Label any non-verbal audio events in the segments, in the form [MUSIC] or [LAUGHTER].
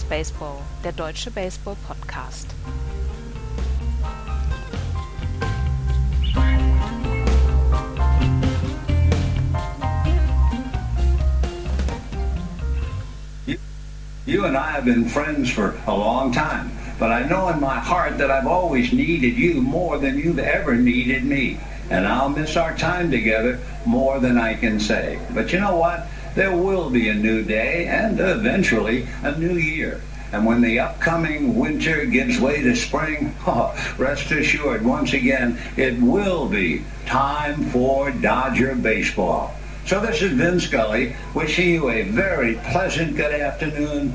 Baseball, der deutsche Baseball-Podcast. You and I have been friends for a long time, but I know in my heart that I've always needed you more than you've ever needed me. And I'll miss our time together more than I can say. But you know what? There will be a new day and eventually a new year. And when the upcoming winter gives way to spring, [LAUGHS] oh, rest assured, once again, it will be time for Dodger baseball. So this is Vin Scully wishing you a very pleasant good afternoon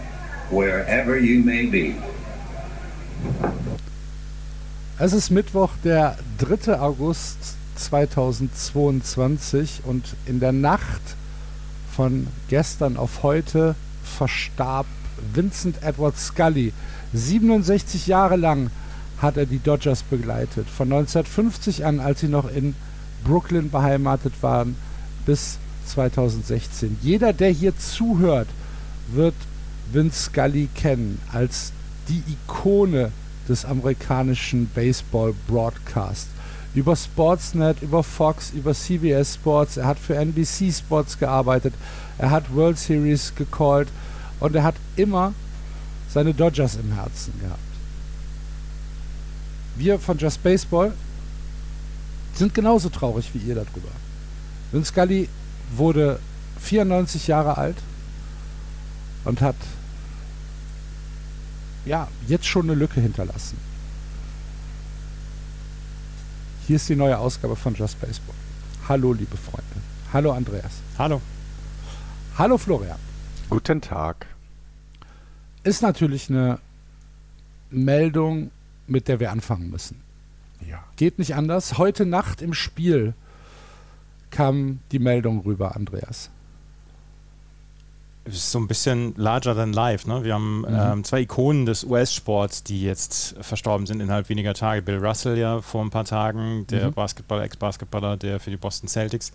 wherever you may be. Es ist Mittwoch, der 3. August 2022 und in der Nacht von gestern auf heute verstarb Vincent Edward Scully. 67 Jahre lang hat er die Dodgers begleitet. Von 1950 an, als sie noch in Brooklyn beheimatet waren, bis 2016. Jeder, der hier zuhört, wird Vince Scully kennen als die Ikone des amerikanischen Baseball Broadcast. Über Sportsnet, über Fox, über CBS Sports, er hat für NBC Sports gearbeitet, er hat World Series gecallt und er hat immer seine Dodgers im Herzen gehabt. Wir von Just Baseball sind genauso traurig wie ihr darüber. Vince Scully wurde 94 Jahre alt und hat ja jetzt schon eine Lücke hinterlassen. Hier ist die neue Ausgabe von Just Baseball. Hallo, liebe Freunde. Hallo, Andreas. Hallo. Hallo, Florian. Guten Tag. Ist natürlich eine Meldung, mit der wir anfangen müssen. Ja. Geht nicht anders. Heute Nacht im Spiel kam die Meldung rüber, Andreas. Es ist so ein bisschen larger than life. Ne? Wir haben mhm. ähm, zwei Ikonen des US-Sports, die jetzt verstorben sind innerhalb weniger Tage. Bill Russell ja vor ein paar Tagen, der mhm. Basketball, Ex-Basketballer, der für die Boston Celtics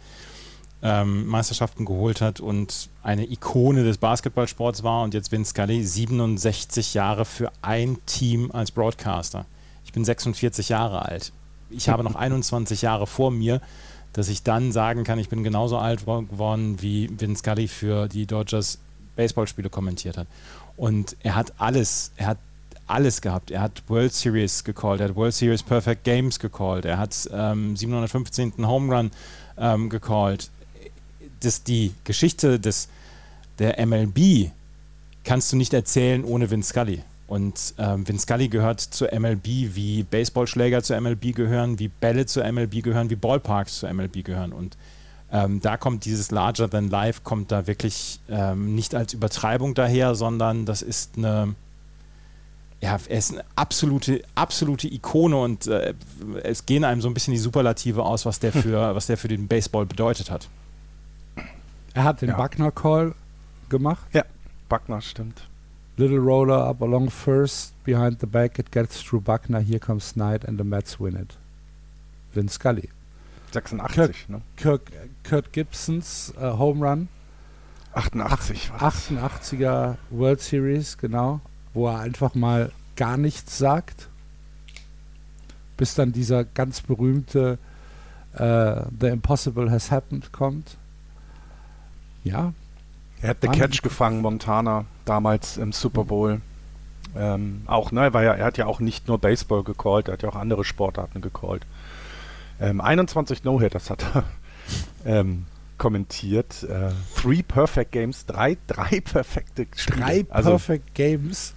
ähm, Meisterschaften geholt hat und eine Ikone des Basketballsports war. Und jetzt Vince Scully, 67 Jahre für ein Team als Broadcaster. Ich bin 46 Jahre alt. Ich habe noch 21 Jahre vor mir dass ich dann sagen kann, ich bin genauso alt geworden, wie Vince Scully für die Dodgers Baseballspiele kommentiert hat. Und er hat alles, er hat alles gehabt. Er hat World Series gecallt, er hat World Series Perfect Games gecallt, er hat ähm, 715. Home Run ähm, gecallt. Das, die Geschichte des, der MLB kannst du nicht erzählen ohne Vince Scully. Und ähm, Vince Scully gehört zur MLB, wie Baseballschläger zur MLB gehören, wie Bälle zur MLB gehören, wie Ballparks zur MLB gehören. Und ähm, da kommt dieses Larger than Life, kommt da wirklich ähm, nicht als Übertreibung daher, sondern das ist eine, ja, er ist eine absolute, absolute Ikone und äh, es gehen einem so ein bisschen die Superlative aus, was der für, [LAUGHS] was der für den Baseball bedeutet hat. Er hat den ja. Buckner-Call gemacht. Ja, Buckner stimmt. Little roller up along first, behind the back, it gets through Buckner, here comes Knight and the Mets win it. Vin Scully. 86, Kirk, ne? Kirk, Kurt Gibsons uh, Home Run. 88 88er World Series, genau. Wo er einfach mal gar nichts sagt. Bis dann dieser ganz berühmte uh, The Impossible Has Happened kommt. Ja, er hat den Catch gefangen, Montana, damals im Super Bowl. Ähm, auch, ne, weil er, er hat ja auch nicht nur Baseball gecallt, er hat ja auch andere Sportarten gecallt. Ähm, 21 No-Hitters hat er [LAUGHS] ähm, kommentiert. Äh, three Perfect Games, drei, drei perfekte Spiele. Drei also, Perfect Games?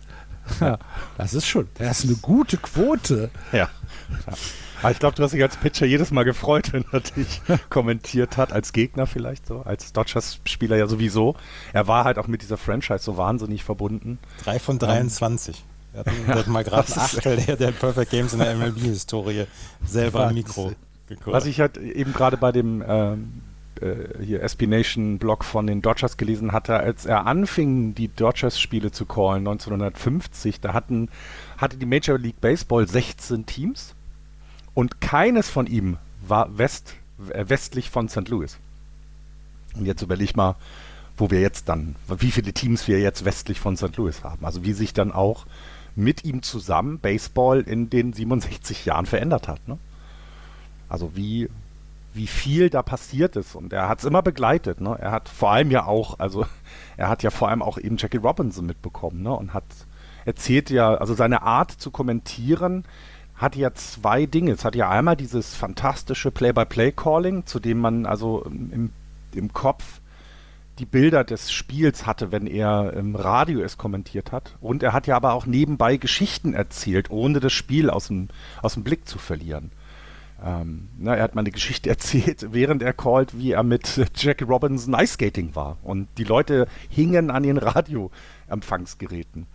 das ist schon, das ist eine gute Quote. Ja. ja. [LAUGHS] Aber ich glaube, du hast dich als Pitcher jedes Mal gefreut, wenn er dich [LAUGHS] kommentiert hat, als Gegner vielleicht so, als Dodgers-Spieler ja sowieso. Er war halt auch mit dieser Franchise so wahnsinnig verbunden. Drei von 23. Um, er hat [LAUGHS] mal gerade ein Achtel der, der Perfect Games in der MLB-Historie selber im Mikro geguckt. Was ich halt eben gerade bei dem ähm, äh, hier SB Nation Blog von den Dodgers gelesen hatte, als er anfing, die Dodgers-Spiele zu callen, 1950, da hatten, hatte die Major League Baseball 16 Teams und keines von ihm war West, äh, westlich von St. Louis. Und jetzt überleg mal, wo wir jetzt dann, wie viele Teams wir jetzt westlich von St. Louis haben. Also wie sich dann auch mit ihm zusammen Baseball in den 67 Jahren verändert hat. Ne? Also wie, wie viel da passiert ist. Und er hat es immer begleitet. Ne? Er hat vor allem ja auch, also [LAUGHS] er hat ja vor allem auch eben Jackie Robinson mitbekommen ne? und hat erzählt ja, also seine Art zu kommentieren hat ja zwei Dinge. Es hat ja einmal dieses fantastische Play-by-Play-Calling, zu dem man also im, im Kopf die Bilder des Spiels hatte, wenn er im Radio es kommentiert hat. Und er hat ja aber auch nebenbei Geschichten erzählt, ohne das Spiel aus dem, aus dem Blick zu verlieren. Ähm, na, er hat mal eine Geschichte [LAUGHS] erzählt, während er called, wie er mit Jackie Robinson Ice Skating war. Und die Leute hingen an den Radioempfangsgeräten.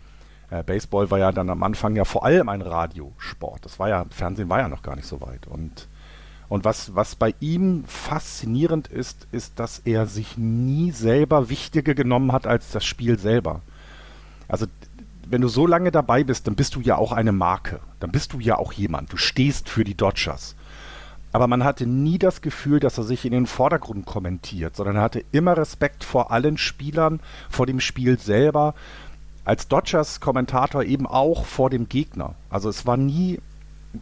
Äh, Baseball war ja dann am Anfang ja vor allem ein Radiosport. Das war ja, Fernsehen war ja noch gar nicht so weit. Und, und was, was bei ihm faszinierend ist, ist, dass er sich nie selber wichtiger genommen hat als das Spiel selber. Also wenn du so lange dabei bist, dann bist du ja auch eine Marke. Dann bist du ja auch jemand. Du stehst für die Dodgers. Aber man hatte nie das Gefühl, dass er sich in den Vordergrund kommentiert, sondern er hatte immer Respekt vor allen Spielern, vor dem Spiel selber als Dodgers-Kommentator eben auch vor dem Gegner. Also es war nie,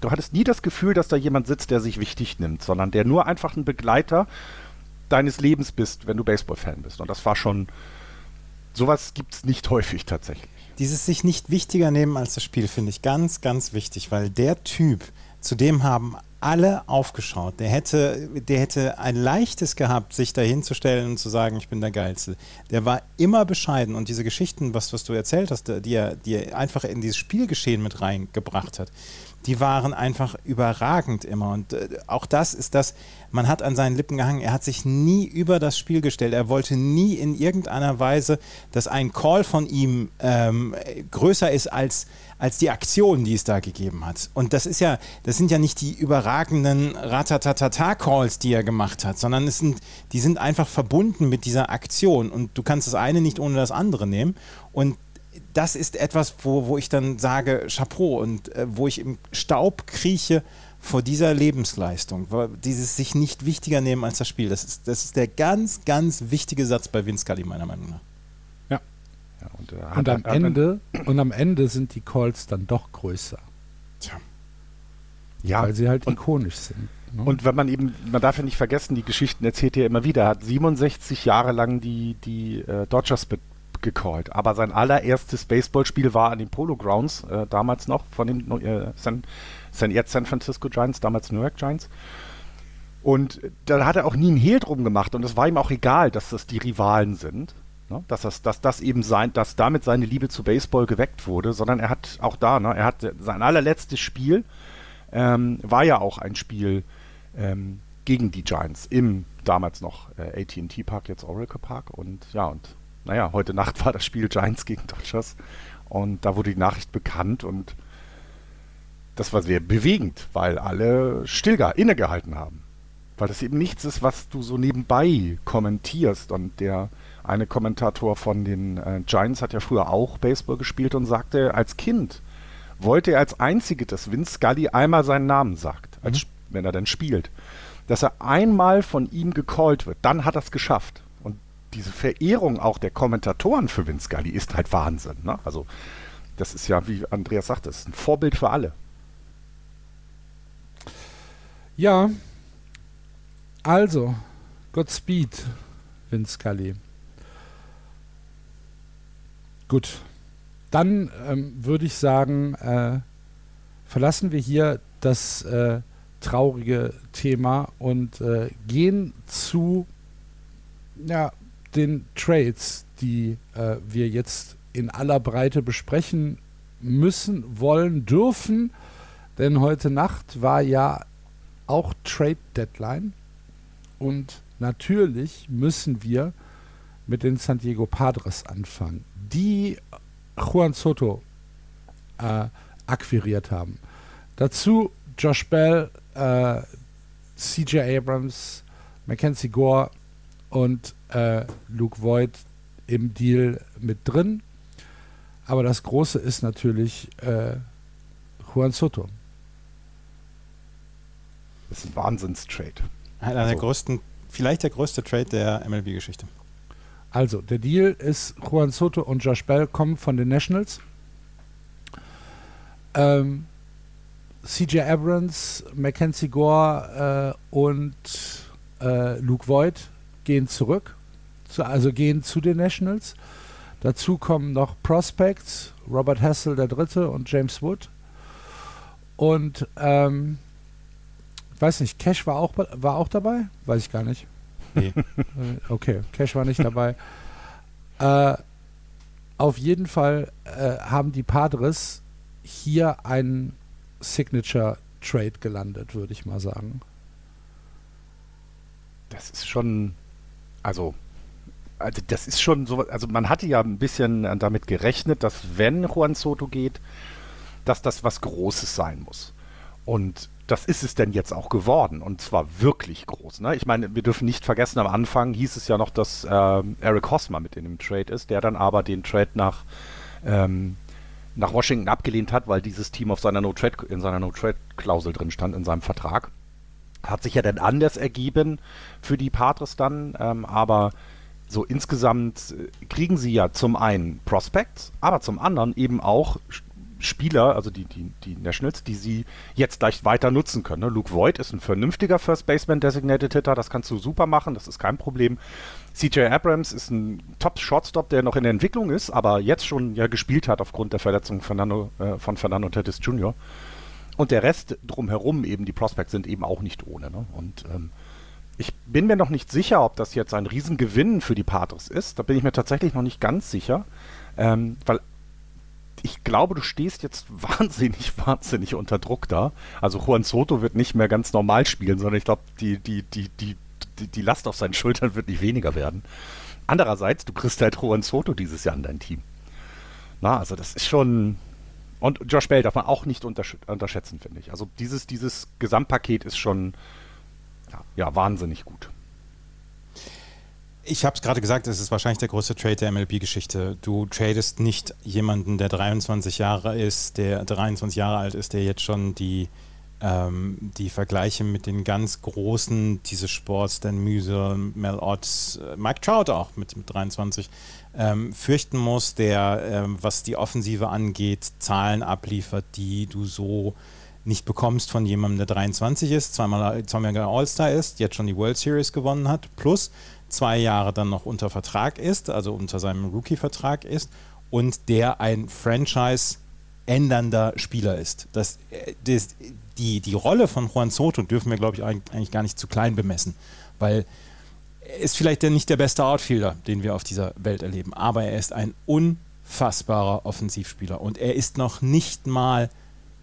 du hattest nie das Gefühl, dass da jemand sitzt, der sich wichtig nimmt, sondern der nur einfach ein Begleiter deines Lebens bist, wenn du Baseball-Fan bist. Und das war schon, sowas gibt es nicht häufig tatsächlich. Dieses sich nicht wichtiger nehmen als das Spiel finde ich ganz, ganz wichtig, weil der Typ, zu dem haben alle aufgeschaut. Der hätte, der hätte ein leichtes gehabt, sich da hinzustellen und zu sagen, ich bin der Geilste. Der war immer bescheiden und diese Geschichten, was, was du erzählt hast, die er, die er einfach in dieses Spielgeschehen mit reingebracht hat, die waren einfach überragend immer. Und äh, auch das ist das, man hat an seinen Lippen gehangen, er hat sich nie über das Spiel gestellt. Er wollte nie in irgendeiner Weise, dass ein Call von ihm ähm, größer ist als, als die Aktion, die es da gegeben hat. Und das ist ja, das sind ja nicht die überragenden Ratatatata-Calls, die er gemacht hat, sondern es sind, die sind einfach verbunden mit dieser Aktion. Und du kannst das eine nicht ohne das andere nehmen. Und das ist etwas, wo, wo ich dann sage, Chapeau und äh, wo ich im Staub krieche vor dieser Lebensleistung, dieses sich nicht wichtiger nehmen als das Spiel. Das ist, das ist der ganz, ganz wichtige Satz bei Vince Scully, meiner Meinung nach. Ja. und, äh, und, am Ende, und am Ende sind die Calls dann doch größer. Tja. Ja. Weil sie halt und, ikonisch sind. Ne? Und wenn man eben, man darf ja nicht vergessen, die Geschichten erzählt er immer wieder. Er hat 67 Jahre lang die, die äh, Dodgers be gecallt. Aber sein allererstes Baseballspiel war an den Polo Grounds, äh, damals noch von den äh, San, San, jetzt San Francisco Giants, damals New York Giants. Und da hat er auch nie einen Hehl drum gemacht und es war ihm auch egal, dass das die Rivalen sind. Ne? Dass, das, dass das eben sein, dass damit seine Liebe zu Baseball geweckt wurde, sondern er hat auch da, ne, er hat sein allerletztes Spiel ähm, war ja auch ein Spiel ähm, gegen die Giants im damals noch äh, AT&T Park, jetzt Oracle Park und ja und naja, heute Nacht war das Spiel Giants gegen Dodgers und da wurde die Nachricht bekannt und das war sehr bewegend, weil alle still innegehalten haben. Weil das eben nichts ist, was du so nebenbei kommentierst. Und der eine Kommentator von den äh, Giants hat ja früher auch Baseball gespielt und sagte, als Kind wollte er als einzige, dass Vince Scully einmal seinen Namen sagt, als, mhm. wenn er dann spielt. Dass er einmal von ihm gecallt wird, dann hat er es geschafft diese Verehrung auch der Kommentatoren für Vince Scully ist halt Wahnsinn. Ne? Also das ist ja, wie Andreas sagte, ist ein Vorbild für alle. Ja, also, Godspeed, Vince Scully. Gut, dann ähm, würde ich sagen, äh, verlassen wir hier das äh, traurige Thema und äh, gehen zu ja, den Trades, die äh, wir jetzt in aller Breite besprechen müssen, wollen, dürfen. Denn heute Nacht war ja auch Trade Deadline. Und natürlich müssen wir mit den San Diego Padres anfangen, die Juan Soto äh, akquiriert haben. Dazu Josh Bell, äh, CJ Abrams, Mackenzie Gore und äh, Luke Voigt im Deal mit drin. Aber das Große ist natürlich äh, Juan Soto. Das ist ein Wahnsinnstrade. Einer also. der größten, vielleicht der größte Trade der MLB-Geschichte. Also, der Deal ist, Juan Soto und Josh Bell kommen von den Nationals. Ähm, CJ Abrams, Mackenzie Gore äh, und äh, Luke Voigt gehen zurück, zu, also gehen zu den Nationals. Dazu kommen noch Prospects, Robert Hassel der Dritte und James Wood. Und ähm, weiß nicht, Cash war auch, war auch dabei? Weiß ich gar nicht. Nee. Äh, [LAUGHS] okay, Cash war nicht dabei. [LAUGHS] Äh, auf jeden Fall äh, haben die Padres hier einen Signature Trade gelandet, würde ich mal sagen. Das ist schon, also, also das ist schon so, also man hatte ja ein bisschen damit gerechnet, dass wenn Juan Soto geht, dass das was Großes sein muss. Und das ist es denn jetzt auch geworden und zwar wirklich groß. Ne? Ich meine, wir dürfen nicht vergessen, am Anfang hieß es ja noch, dass äh, Eric Hosmer mit in dem Trade ist, der dann aber den Trade nach, ähm, nach Washington abgelehnt hat, weil dieses Team auf seiner No-Trade, in seiner No-Trade-Klausel drin stand, in seinem Vertrag. Hat sich ja dann anders ergeben für die Padres dann, ähm, aber so insgesamt äh, kriegen sie ja zum einen Prospects, aber zum anderen eben auch Spieler, also die, die, die Nationals, die sie jetzt gleich weiter nutzen können. Ne? Luke Voigt ist ein vernünftiger First Baseman Designated Hitter, das kannst du super machen, das ist kein Problem. CJ Abrams ist ein Top-Shortstop, der noch in der Entwicklung ist, aber jetzt schon ja gespielt hat aufgrund der Verletzung Fernando, äh, von Fernando Tatis Jr. Und der Rest drumherum, eben die Prospects, sind eben auch nicht ohne. Ne? Und ähm, ich bin mir noch nicht sicher, ob das jetzt ein Riesengewinn für die Padres ist. Da bin ich mir tatsächlich noch nicht ganz sicher. Ähm, weil ich glaube, du stehst jetzt [LAUGHS] wahnsinnig, wahnsinnig unter Druck da. Also Juan Soto wird nicht mehr ganz normal spielen, sondern ich glaube, die, die, die, die, die Last auf seinen Schultern wird nicht weniger werden. Andererseits, du kriegst halt Juan Soto dieses Jahr in dein Team. Na, also das ist schon. Und Josh Bell darf man auch nicht untersch unterschätzen, finde ich. Also dieses, dieses Gesamtpaket ist schon ja, ja wahnsinnig gut. Ich habe es gerade gesagt, es ist wahrscheinlich der größte Trade der MLB-Geschichte. Du tradest nicht jemanden, der 23 Jahre ist, der 23 Jahre alt ist, der jetzt schon die, ähm, die Vergleiche mit den ganz Großen dieses Sports, Dan Müse, Mel Ott, äh, Mike Trout auch mit, mit 23, ähm, fürchten muss, der, ähm, was die Offensive angeht, Zahlen abliefert, die du so nicht bekommst von jemandem, der 23 ist, zweimal, zweimal All-Star ist, jetzt schon die World Series gewonnen hat, plus zwei Jahre dann noch unter Vertrag ist, also unter seinem Rookie-Vertrag ist und der ein Franchise ändernder Spieler ist. Das, äh, das, die, die Rolle von Juan Soto dürfen wir, glaube ich, eigentlich gar nicht zu klein bemessen, weil er ist vielleicht der, nicht der beste Outfielder, den wir auf dieser Welt erleben, aber er ist ein unfassbarer Offensivspieler und er ist noch nicht mal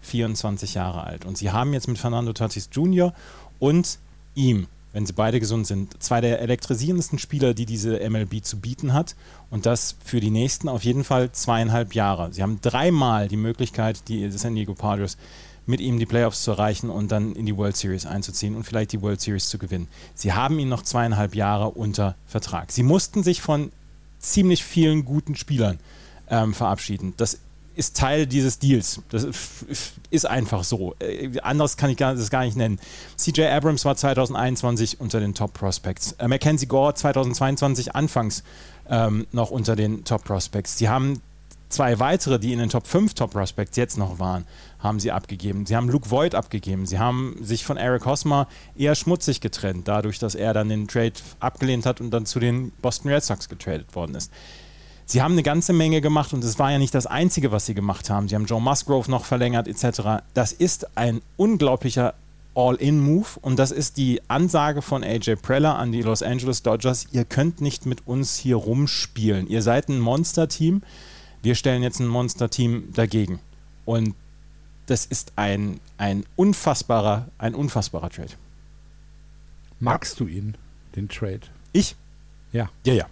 24 Jahre alt. Und sie haben jetzt mit Fernando Tatis Jr. und ihm wenn sie beide gesund sind. Zwei der elektrisierendsten Spieler, die diese MLB zu bieten hat. Und das für die nächsten auf jeden Fall zweieinhalb Jahre. Sie haben dreimal die Möglichkeit, die San Diego Padres mit ihm die Playoffs zu erreichen und dann in die World Series einzuziehen und vielleicht die World Series zu gewinnen. Sie haben ihn noch zweieinhalb Jahre unter Vertrag. Sie mussten sich von ziemlich vielen guten Spielern ähm, verabschieden. Das ist Teil dieses Deals. Das ist einfach so. Äh, anderes kann ich das gar nicht nennen. CJ Abrams war 2021 unter den Top Prospects. Äh, Mackenzie Gore 2022 anfangs ähm, noch unter den Top Prospects. Sie haben zwei weitere, die in den Top 5 Top Prospects jetzt noch waren, haben sie abgegeben. Sie haben Luke Voigt abgegeben. Sie haben sich von Eric Hosmer eher schmutzig getrennt, dadurch, dass er dann den Trade abgelehnt hat und dann zu den Boston Red Sox getradet worden ist. Sie haben eine ganze Menge gemacht und es war ja nicht das Einzige, was sie gemacht haben. Sie haben Joe Musgrove noch verlängert etc. Das ist ein unglaublicher All-In-Move und das ist die Ansage von AJ Preller an die Los Angeles Dodgers. Ihr könnt nicht mit uns hier rumspielen. Ihr seid ein Monster-Team. Wir stellen jetzt ein Monster-Team dagegen. Und das ist ein, ein unfassbarer, ein unfassbarer Trade. Magst du ihn, den Trade? Ich? Ja. Ja, ja.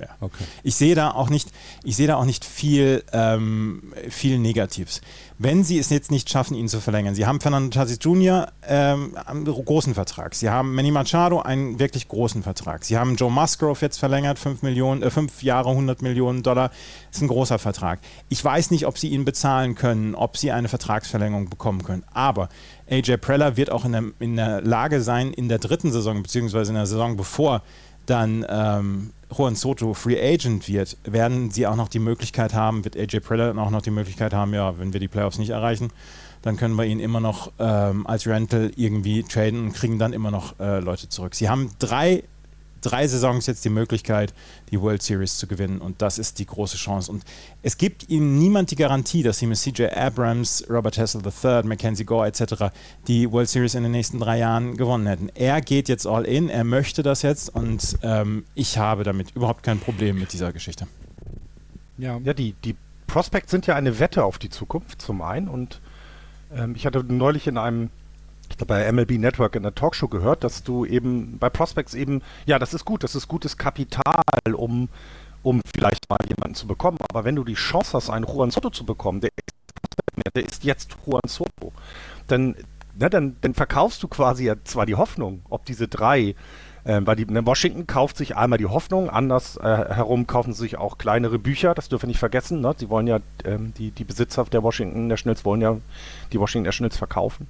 Ja. Okay. Ich sehe da auch nicht, ich sehe da auch nicht viel, ähm, viel Negatives. Wenn sie es jetzt nicht schaffen, ihn zu verlängern, sie haben Fernando Tatis Jr. Ähm, einen großen Vertrag, sie haben Manny Machado einen wirklich großen Vertrag, sie haben Joe Musgrove jetzt verlängert, 5 Millionen, äh, fünf Jahre, 100 Millionen Dollar, das ist ein großer Vertrag. Ich weiß nicht, ob sie ihn bezahlen können, ob sie eine Vertragsverlängerung bekommen können, aber AJ Preller wird auch in der, in der Lage sein, in der dritten Saison, beziehungsweise in der Saison bevor dann ähm, Juan Soto Free Agent wird, werden sie auch noch die Möglichkeit haben, wird AJ Preller auch noch die Möglichkeit haben, ja, wenn wir die Playoffs nicht erreichen, dann können wir ihn immer noch ähm, als Rental irgendwie traden und kriegen dann immer noch äh, Leute zurück. Sie haben drei drei Saisons jetzt die Möglichkeit, die World Series zu gewinnen. Und das ist die große Chance. Und es gibt ihnen niemand die Garantie, dass sie mit CJ Abrams, Robert Hessel III, Mackenzie Gore etc. die World Series in den nächsten drei Jahren gewonnen hätten. Er geht jetzt all in, er möchte das jetzt und ähm, ich habe damit überhaupt kein Problem mit dieser Geschichte. Ja, ja die, die Prospects sind ja eine Wette auf die Zukunft zum einen und ähm, ich hatte neulich in einem bei MLB Network in der Talkshow gehört, dass du eben bei Prospects eben, ja, das ist gut, das ist gutes Kapital, um, um vielleicht mal jemanden zu bekommen. Aber wenn du die Chance hast, einen Juan Soto zu bekommen, der ist, der ist jetzt Juan Soto, dann, ne, dann, dann verkaufst du quasi ja zwar die Hoffnung, ob diese drei, äh, weil die, ne, Washington kauft sich einmal die Hoffnung, anders äh, herum kaufen sie sich auch kleinere Bücher, das dürfen wir nicht vergessen. Ne? Sie wollen ja, ähm, die, die Besitzer der Washington Nationals wollen ja die Washington Nationals verkaufen.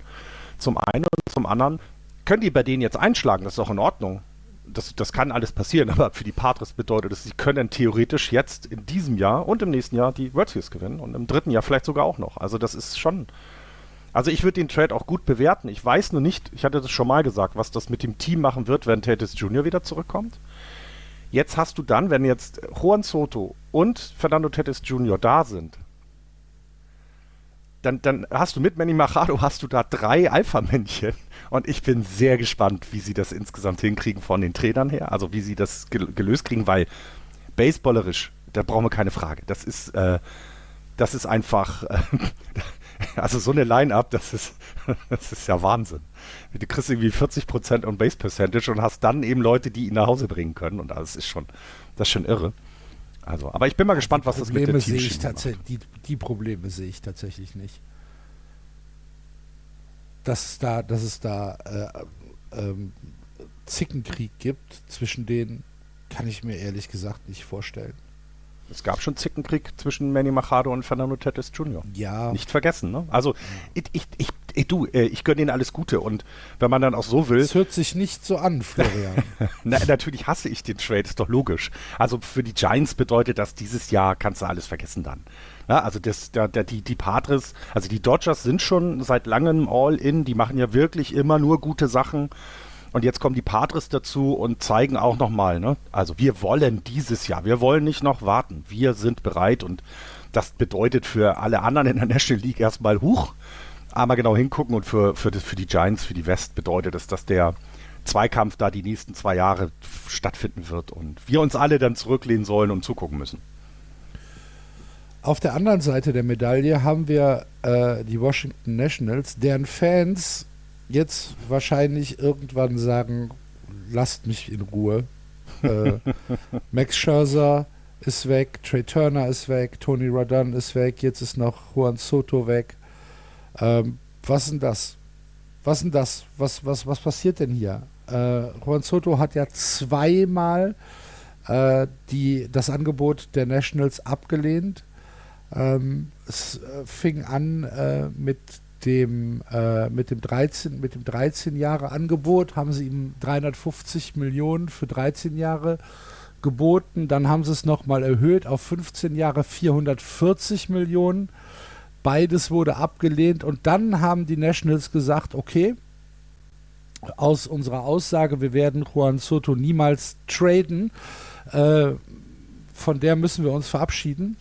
Zum einen und zum anderen können die bei denen jetzt einschlagen, das ist auch in Ordnung. Das, das kann alles passieren, [LAUGHS] aber für die Padres bedeutet es, sie können theoretisch jetzt in diesem Jahr und im nächsten Jahr die World Series gewinnen und im dritten Jahr vielleicht sogar auch noch. Also das ist schon. Also ich würde den Trade auch gut bewerten. Ich weiß nur nicht, ich hatte das schon mal gesagt, was das mit dem Team machen wird, wenn Tatis Jr. wieder zurückkommt. Jetzt hast du dann, wenn jetzt Juan Soto und Fernando Tatis Jr. da sind, dann, dann hast du mit Manny Machado hast du da drei Alpha-Männchen. Und ich bin sehr gespannt, wie sie das insgesamt hinkriegen von den Trainern her. Also wie sie das gelöst kriegen, weil baseballerisch, da brauchen wir keine Frage. Das ist, äh, das ist einfach, äh, [LAUGHS] also so eine Line-Up, das ist, [LAUGHS] das ist ja Wahnsinn. Du kriegst irgendwie 40% on Base Percentage und hast dann eben Leute, die ihn nach Hause bringen können. Und das ist schon, das ist schon irre. Also, aber ich bin mal gespannt, was das mit der Teamschiene macht. Die, die Probleme sehe ich tatsächlich nicht. Dass es da, dass es da äh, ähm, Zickenkrieg gibt zwischen denen, kann ich mir ehrlich gesagt nicht vorstellen. Es gab schon Zickenkrieg zwischen Manny Machado und Fernando Tatis Jr. Ja. Nicht vergessen, ne? Also, ich, ich, ich, ich du, äh, ich gönne ihnen alles Gute und wenn man dann auch so will. Es hört sich nicht so an, Florian. [LAUGHS] Na, natürlich hasse ich den Trade, ist doch logisch. Also für die Giants bedeutet das, dieses Jahr kannst du alles vergessen dann. Ja, also das, der, der, die, die Padres, also die Dodgers sind schon seit langem All-In, die machen ja wirklich immer nur gute Sachen. Und jetzt kommen die Padres dazu und zeigen auch nochmal, ne? Also wir wollen dieses Jahr, wir wollen nicht noch warten. Wir sind bereit und das bedeutet für alle anderen in der National League erstmal hoch. Einmal genau hingucken und für, für, das, für die Giants, für die West bedeutet es, dass der Zweikampf da die nächsten zwei Jahre stattfinden wird und wir uns alle dann zurücklehnen sollen und zugucken müssen. Auf der anderen Seite der Medaille haben wir äh, die Washington Nationals, deren Fans jetzt wahrscheinlich irgendwann sagen, lasst mich in Ruhe. Äh, [LAUGHS] Max Scherzer ist weg, Trey Turner ist weg, Tony Rodon ist weg, jetzt ist noch Juan Soto weg. Ähm, was ist denn das? Was denn das? Was, was, was passiert denn hier? Äh, Juan Soto hat ja zweimal äh, die, das Angebot der Nationals abgelehnt. Ähm, es äh, fing an äh, mit dem, äh, mit dem 13, mit dem 13 Jahre Angebot haben sie ihm 350 Millionen für 13 Jahre geboten. Dann haben sie es nochmal erhöht auf 15 Jahre 440 Millionen. Beides wurde abgelehnt und dann haben die Nationals gesagt, okay, aus unserer Aussage, wir werden Juan Soto niemals traden, äh, von der müssen wir uns verabschieden.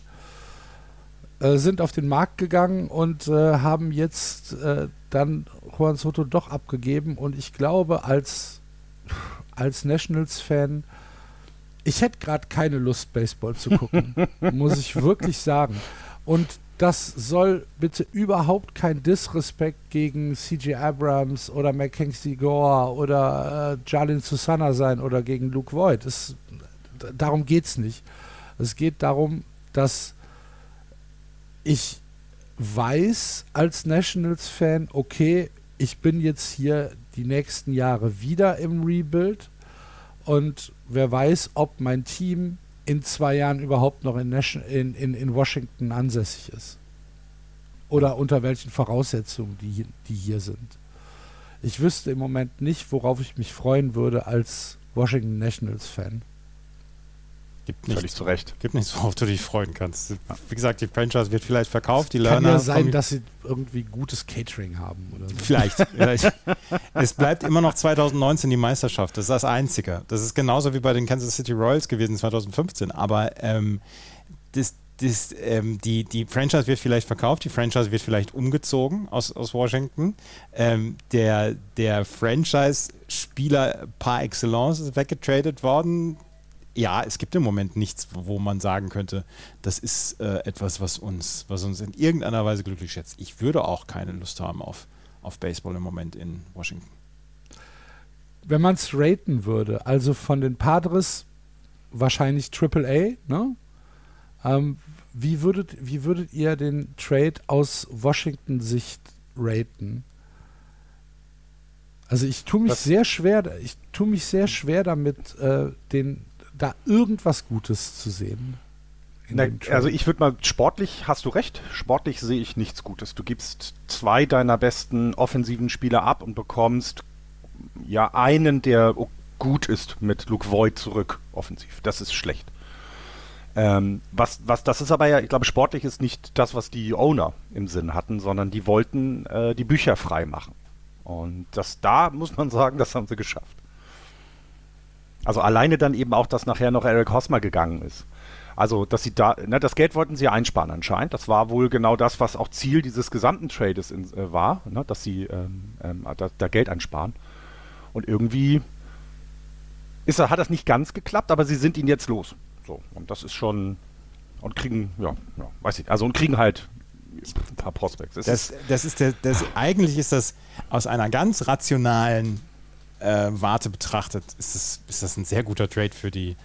Äh, sind auf den Markt gegangen und äh, haben jetzt äh, dann Juan Soto doch abgegeben. Und ich glaube, als, als Nationals-Fan, ich hätte gerade keine Lust, Baseball zu gucken, [LAUGHS] muss ich wirklich sagen. Und das soll bitte überhaupt kein Disrespekt gegen CJ Abrams oder Mackenzie Gore oder äh, Jalin Susanna sein oder gegen Luke Voigt. Es, darum geht es nicht. Es geht darum, dass ich weiß als Nationals-Fan, okay, ich bin jetzt hier die nächsten Jahre wieder im Rebuild und wer weiß, ob mein Team in zwei Jahren überhaupt noch in, in, in, in Washington ansässig ist. Oder unter welchen Voraussetzungen die, die hier sind. Ich wüsste im Moment nicht, worauf ich mich freuen würde als Washington Nationals-Fan. Gibt Völlig nichts, zu Recht. gibt nichts, worauf du dich freuen kannst. Wie gesagt, die Franchise wird vielleicht verkauft, die Kann Learner. ja sein, dass sie irgendwie gutes Catering haben oder so. Vielleicht. [LAUGHS] vielleicht. es bleibt immer noch 2019 die Meisterschaft. Das ist das Einzige. Das ist genauso wie bei den Kansas City Royals gewesen 2015. Aber ähm, das, das, ähm, die, die Franchise wird vielleicht verkauft, die Franchise wird vielleicht umgezogen aus, aus Washington. Ähm, der der Franchise-Spieler par excellence ist weggetradet worden. Ja, es gibt im Moment nichts, wo man sagen könnte, das ist äh, etwas, was uns, was uns in irgendeiner Weise glücklich schätzt. Ich würde auch keine Lust haben auf, auf Baseball im Moment in Washington. Wenn man es raten würde, also von den Padres wahrscheinlich Triple A, ne? Ähm, wie, würdet, wie würdet ihr den Trade aus Washington-Sicht raten? Also ich tue mich Das- sehr schwer, ich tue mich sehr schwer damit, äh, den, da irgendwas Gutes zu sehen. Na, also ich würde mal, sportlich hast du recht, sportlich sehe ich nichts Gutes. Du gibst zwei deiner besten offensiven Spieler ab und bekommst ja einen, der gut ist mit Luke Voigt zurück, offensiv. Das ist schlecht. Ähm, was, was, das ist aber ja, ich glaube, sportlich ist nicht das, was die Owner im Sinn hatten, sondern die wollten äh, die Bücher frei machen. Und das da muss man [LAUGHS] sagen, das haben sie geschafft. Also alleine dann eben auch, dass nachher noch Eric Hosmer gegangen ist. Also, dass sie da, ne, das Geld wollten sie einsparen anscheinend. Das war wohl genau das, was auch Ziel dieses gesamten Trades in, äh, war, ne, dass sie ähm, ähm, da, da Geld einsparen. Und irgendwie ist, er- hat das nicht ganz geklappt, aber sie sind ihn jetzt los. So, und das ist schon und kriegen, ja, ja weiß ich, also und kriegen halt ein paar Prospects. Es Das, ist, das ist der, das, eigentlich ist das aus einer ganz rationalen äh, Warte betrachtet, ist das, ist das ein sehr guter Trade für die,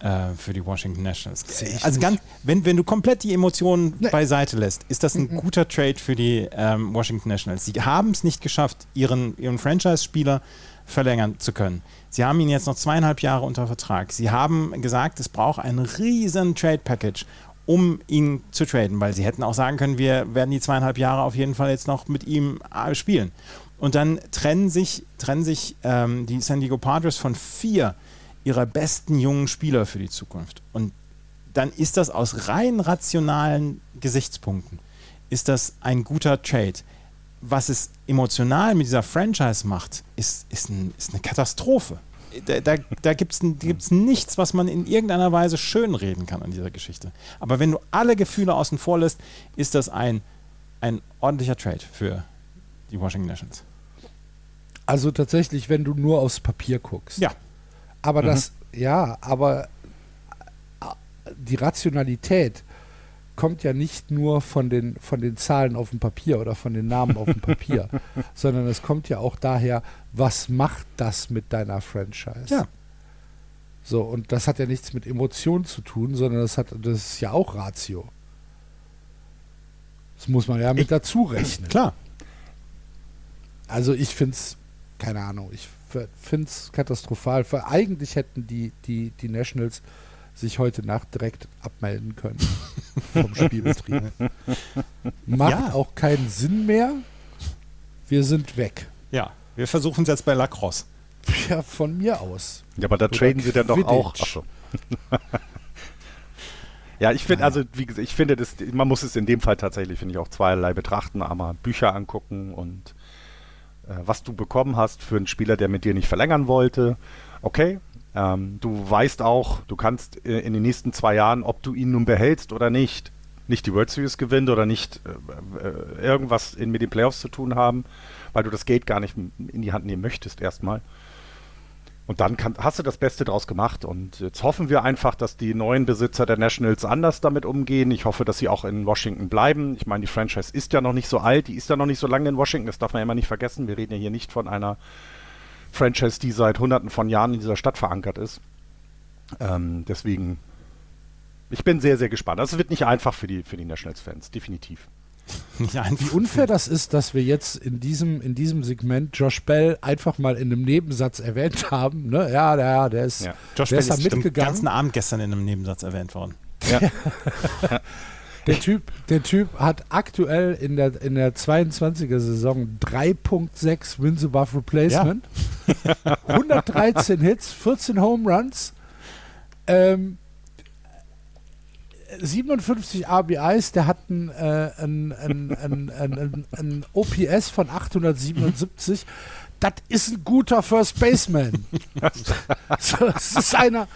äh, für die Washington Nationals. Also ganz, wenn, wenn du komplett die Emotionen Nee. beiseite lässt, ist das ein guter Trade für die ähm, Washington Nationals. Sie haben es nicht geschafft, ihren, ihren Franchise-Spieler verlängern zu können. Sie haben ihn jetzt noch zweieinhalb Jahre unter Vertrag. Sie haben gesagt, es braucht ein riesen Trade-Package, um ihn zu traden, weil sie hätten auch sagen können, wir werden die zweieinhalb Jahre auf jeden Fall jetzt noch mit ihm äh, spielen. Und dann trennen sich, trennen sich ähm, die San Diego Padres von vier ihrer besten jungen Spieler für die Zukunft. Und dann ist das aus rein rationalen Gesichtspunkten, ist das ein guter Trade. Was es emotional mit dieser Franchise macht, ist, ist, ein, ist eine Katastrophe. Da, da, da gibt es gibt's nichts, was man in irgendeiner Weise schönreden kann an dieser Geschichte. Aber wenn du alle Gefühle außen vor lässt, ist das ein, ein ordentlicher Trade für die Washington Nationals. also tatsächlich, wenn du nur aufs Papier guckst. Ja, Aber das, ja, aber äh, die Rationalität kommt ja nicht nur von den, von den Zahlen auf dem Papier oder von den Namen auf dem Papier, [LAUGHS] sondern es kommt ja auch daher, was macht das mit deiner Franchise? Ja. So, und das hat ja nichts mit Emotionen zu tun, sondern das hat, das ist ja auch Ratio. Das muss man ja mit Ich- dazu rechnen. klar. Also ich finde es, keine Ahnung, ich finde es katastrophal. Weil eigentlich hätten die, die, die Nationals sich heute Nacht direkt abmelden können [LAUGHS] vom Spielbetrieb. Macht Ja. auch keinen Sinn mehr. Wir sind weg. Ja, wir versuchen es jetzt bei Lacrosse. Ja, von mir aus. Ja, aber da Oder traden sie dann doch auch. Achso. [LAUGHS] ja, ich finde, also wie gesagt, ich finde, das, man muss es in dem Fall tatsächlich, finde ich, auch zweierlei betrachten, aber Bücher angucken und was du bekommen hast für einen Spieler, der mit dir nicht verlängern wollte, okay. Ähm, du weißt auch, du kannst äh, in den nächsten zwei Jahren, ob du ihn nun behältst oder nicht, nicht die World Series gewinnt oder nicht äh, äh, irgendwas in, mit den Playoffs zu tun haben, weil du das Geld gar nicht in die Hand nehmen möchtest erstmal. Und dann kann, hast du das Beste draus gemacht. Und jetzt hoffen wir einfach, dass die neuen Besitzer der Nationals anders damit umgehen. Ich hoffe, dass sie auch in Washington bleiben. Ich meine, die Franchise ist ja noch nicht so alt, die ist ja noch nicht so lange in Washington. Das darf man ja immer nicht vergessen. Wir reden ja hier nicht von einer Franchise, die seit hunderten von Jahren in dieser Stadt verankert ist. Ähm, deswegen, ich bin sehr, sehr gespannt. Das wird nicht einfach für die, für die Nationals-Fans, definitiv. [LAUGHS] Wie unfair das ist, dass wir jetzt in diesem, in diesem Segment Josh Bell einfach mal in einem Nebensatz erwähnt haben. Ne? Ja, der, der ist, Ja. Josh der Bell ist ist den mitgegangen. ganzen Abend gestern in einem Nebensatz erwähnt worden. [LAUGHS] Der Typ, der typ hat aktuell in der, in der 22er Saison 3.6 Wins above Replacement, 113 [LAUGHS] Hits, 14 Home Runs. Ähm, 57 RBIs, der hat ein, äh, ein, ein, ein, ein, ein OPS von 877. Das ist ein guter First Baseman. [LAUGHS] so, das ist einer,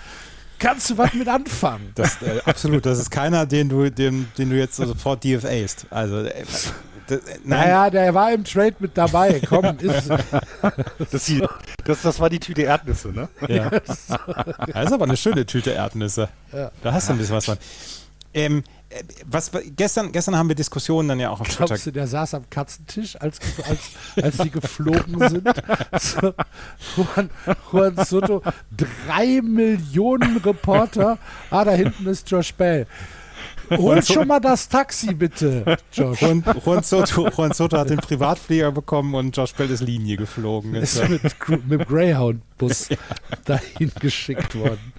kannst du was mit anfangen. Das, äh, absolut, das ist keiner, den du, den, den du jetzt sofort DFAst. Also, äh, das, naja, der war im Trade mit dabei. Komm, ist. [LAUGHS] Das, die, das, das, war die Tüte Erdnüsse, ne? Ja. [LAUGHS] Das ist aber eine schöne Tüte Erdnüsse. Ja. Da hast du ein bisschen was von. Ähm, äh, was, gestern, gestern haben wir Diskussionen dann ja auch auf Glaubst Twitter. du, der saß am Katzentisch, als, als, als die geflogen sind? [LAUGHS] So, Juan, Juan Soto, drei Millionen Reporter. Ah, da hinten ist Josh Bell. Hol schon mal das Taxi, bitte, Josh. Juan, Juan, Soto, Juan Soto hat den Privatflieger bekommen und Josh Bell ist Linie geflogen. Ist mit, mit dem Greyhound-Bus [LAUGHS] dahin geschickt worden.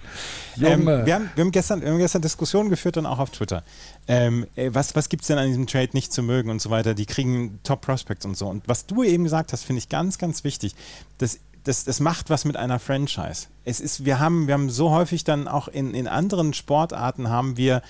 Ähm, wir, haben, wir, haben gestern, wir haben gestern Diskussionen geführt und auch auf Twitter. Ähm, äh, was was gibt es denn an diesem Trade nicht zu mögen und so weiter? Die kriegen Top-Prospects und so. Und was du eben gesagt hast, finde ich ganz, ganz wichtig. Das das, das macht was mit einer Franchise. Es ist, wir haben, wir haben so häufig dann auch in, in anderen Sportarten haben wir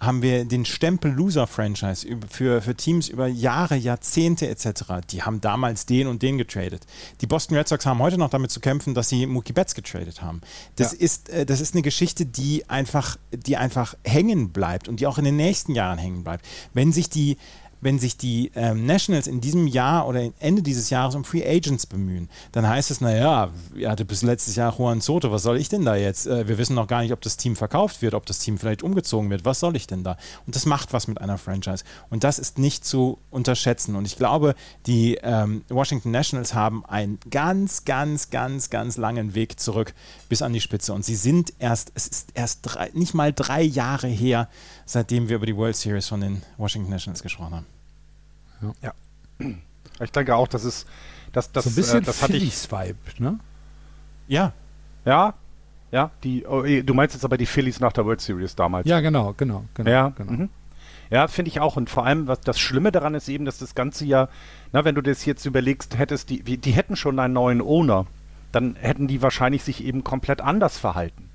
haben wir den Stempel Loser-Franchise für, für Teams über Jahre, Jahrzehnte etc. Die haben damals den und den getradet. Die Boston Red Sox haben heute noch damit zu kämpfen, dass sie Mookie Betts getradet haben. Das, ja. ist, äh, das ist eine Geschichte, die einfach, die einfach hängen bleibt und die auch in den nächsten Jahren hängen bleibt. Wenn sich die wenn sich die ähm, Nationals in diesem Jahr oder Ende dieses Jahres um Free Agents bemühen, dann heißt es, naja, ihr hatte bis letztes Jahr Juan Soto, was soll ich denn da jetzt? Äh, wir wissen noch gar nicht, ob das Team verkauft wird, ob das Team vielleicht umgezogen wird, was soll ich denn da? Und das macht was mit einer Franchise. Und das ist nicht zu unterschätzen. Und ich glaube, die ähm, Washington Nationals haben einen ganz, ganz, ganz, ganz langen Weg zurück bis an die Spitze. Und sie sind erst, es ist erst drei, nicht mal drei Jahre her, seitdem wir über die World Series von den Washington Nationals gesprochen haben. Ja. ja. Ich denke auch, das ist das, das, so ein bisschen äh, das hatte ich Vibe, ne? Ja. Ja. Ja, die oh, eh, du meinst jetzt aber die Phillies nach der World Series damals. Ja, genau, genau, genau. Ja, genau. Mhm. Ja, finde ich auch. Und vor allem, was das Schlimme daran ist eben, dass das Ganze ja, na, wenn du das jetzt überlegst, hättest die, die hätten schon einen neuen Owner, dann hätten die wahrscheinlich sich eben komplett anders verhalten.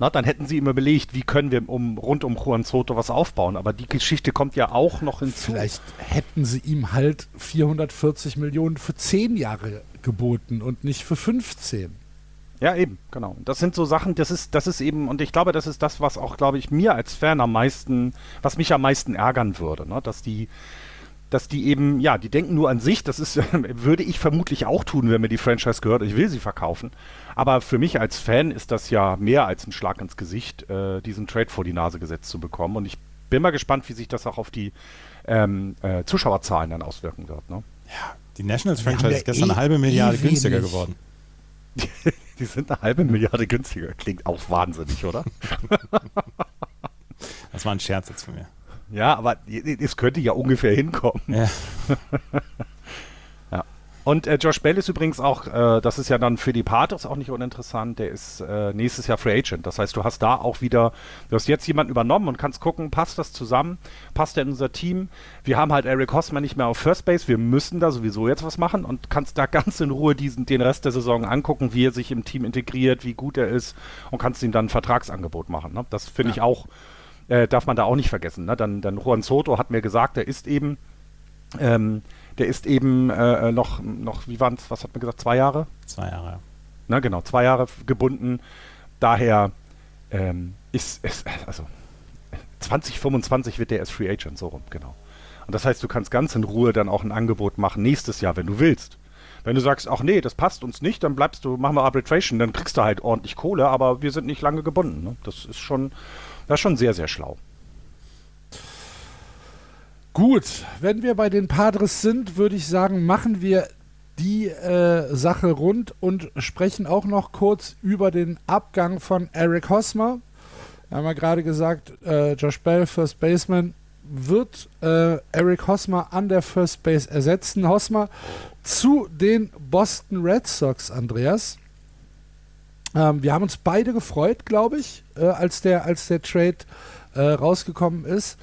Na, dann hätten sie immer überlegt, wie können wir um, rund um Juan Soto was aufbauen. Aber die Geschichte kommt ja auch noch hinzu. Vielleicht hätten sie ihm halt 440 Millionen für 10 Jahre geboten und nicht für 15. Ja, eben, genau. Das sind so Sachen, das ist, das ist eben, und ich glaube, das ist das, was auch, glaube ich, mir als Fan am meisten, was mich am meisten ärgern würde, ne? dass die, dass die eben, ja, die denken nur an sich, das ist, [LAUGHS] würde ich vermutlich auch tun, wenn mir die Franchise gehört, ich will sie verkaufen. Aber für mich als Fan ist das ja mehr als ein Schlag ins Gesicht, äh, diesen Trade vor die Nase gesetzt zu bekommen. Und ich bin mal gespannt, wie sich das auch auf die ähm, äh, Zuschauerzahlen dann auswirken wird. Ne? Ja, die Nationals-Franchise ist gestern eh, eine halbe Milliarde eh günstiger geworden. [LAUGHS] die sind eine halbe Milliarde günstiger. Klingt auch wahnsinnig, oder? das war ein Scherz jetzt von mir. Ja, aber es könnte ja ungefähr hinkommen. Ja. [LAUGHS] ja. Und äh, Josh Bell ist übrigens auch, äh, das ist ja dann für die Patriots auch nicht uninteressant, der ist äh, nächstes Jahr Free Agent. Das heißt, du hast da auch wieder, du hast jetzt jemanden übernommen und kannst gucken, passt das zusammen, passt der in unser Team. Wir haben halt Eric Hosman nicht mehr auf First Base, wir müssen da sowieso jetzt was machen und kannst da [LAUGHS] ganz in Ruhe diesen, den Rest der Saison angucken, wie er sich im Team integriert, wie gut er ist und kannst ihm dann ein Vertragsangebot machen. Ne? Das finde ja. ich auch äh, darf man da auch nicht vergessen. Ne? Dann, dann Juan Soto hat mir gesagt, der ist eben, ähm, der ist eben äh, äh noch, noch, wie waren es, was hat man gesagt, zwei Jahre? Zwei Jahre. Na genau, zwei Jahre gebunden. Daher ähm, ist es, also 2025 wird der erst Free Agent, so rum, genau. Und das heißt, du kannst ganz in Ruhe dann auch ein Angebot machen nächstes Jahr, wenn du willst. Wenn du sagst, ach nee, das passt uns nicht, dann bleibst du, machen wir Arbitration, dann kriegst du halt ordentlich Kohle, aber wir sind nicht lange gebunden. Ne? Das ist schon, das ist schon sehr, sehr schlau. Gut, wenn wir bei den Padres sind, würde ich sagen, machen wir die äh, Sache rund und sprechen auch noch kurz über den Abgang von Eric Hosmer. Wir haben ja gerade gesagt, äh, Josh Bell, First Baseman, wird äh, Eric Hosmer an der First Base ersetzen. Hosmer zu den Boston Red Sox, Andreas. Ähm, wir haben uns beide gefreut, glaube ich, äh, als, der, als der Trade äh, rausgekommen ist.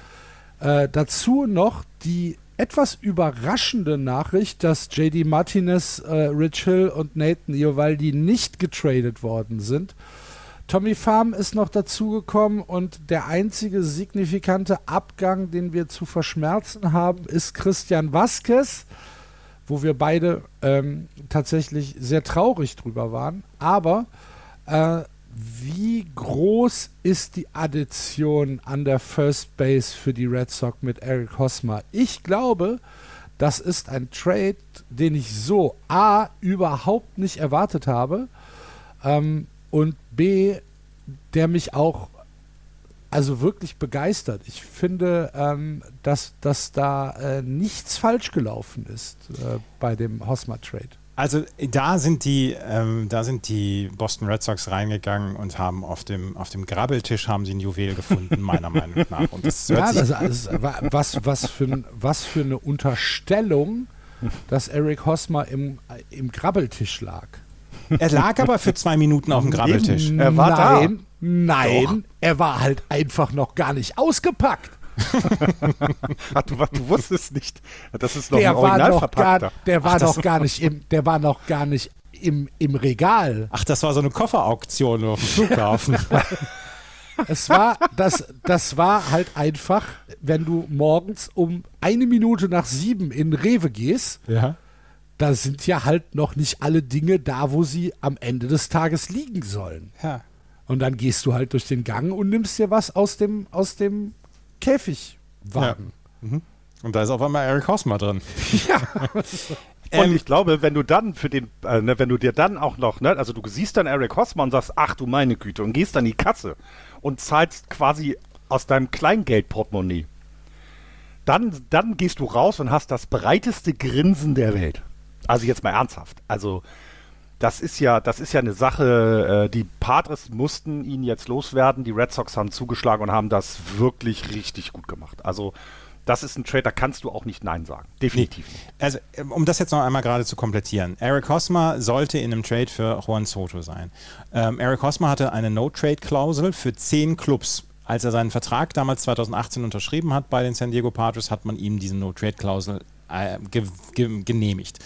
Äh, dazu noch die etwas überraschende Nachricht, dass JD Martinez, äh, Rich Hill und Nathan Iovaldi nicht getradet worden sind. Tommy Farm ist noch dazugekommen und der einzige signifikante Abgang, den wir zu verschmerzen haben, ist Christian Vasquez, wo wir beide ähm, tatsächlich sehr traurig drüber waren. Aber äh, wie groß ist die Addition an der First Base für die Red Sox mit Eric Hosmer? Ich glaube, das ist ein Trade, den ich so A überhaupt nicht erwartet habe ähm, und B, der mich auch also wirklich begeistert. Ich finde, ähm, dass, dass da äh, nichts falsch gelaufen ist äh, bei dem Hosmer-Trade. Also da sind die, ähm, da sind die Boston Red Sox reingegangen und haben auf dem, auf dem Grabbeltisch haben sie ein Juwel gefunden, meiner Meinung [LAUGHS] nach. Und das ja, das, also, was, was, für, was für eine Unterstellung, dass Eric Hosmer im, im Grabbeltisch lag. Er lag aber für zwei Minuten auf dem Grabbeltisch. Er war nein, da. nein, Doch. er war halt einfach noch gar nicht ausgepackt. [LAUGHS] Ach, du, du, wusstest nicht. Das ist noch der ein Original war gar, Der war Ach, doch gar nicht im, der war noch gar nicht im, im Regal. Ach, das war so eine Kofferauktion auf dem Flughafen. [LAUGHS] es war, das, das war halt einfach, wenn du morgens um eine Minute nach sieben in Rewe gehst, ja. da sind ja halt noch nicht alle Dinge da, wo sie am Ende des Tages liegen sollen. Ja. Und dann gehst du halt durch den Gang und nimmst dir was aus dem, aus dem Käfigwagen. Ja. Mhm. Und da ist auf einmal Eric Hosmer drin. [LAUGHS] ja. Und ähm, ich glaube, wenn du dann für den, äh, ne, wenn du dir dann auch noch, ne, also du siehst dann Eric Hosmer und sagst, ach du meine Güte, und gehst dann in die Kasse und zahlst quasi aus deinem Kleingeldportemonnaie, dann, dann gehst du raus und hast das breiteste Grinsen der Welt. Also jetzt mal ernsthaft. Also das ist ja, das ist ja eine Sache, äh, die Padres mussten ihn jetzt loswerden. Die Red Sox haben zugeschlagen und haben das wirklich richtig gut gemacht. Also das ist ein Trade, da kannst du auch nicht Nein sagen. Definitiv nee. Also, ähm, um das jetzt noch einmal gerade zu komplettieren. Eric Hosmer sollte in einem Trade für Juan Soto sein. Ähm, Eric Hosmer hatte eine No-Trade-Klausel für zehn Clubs. Als er seinen Vertrag damals 2018 unterschrieben hat bei den San Diego Padres, hat man ihm diese No-Trade-Klausel äh, ge ge genehmigt.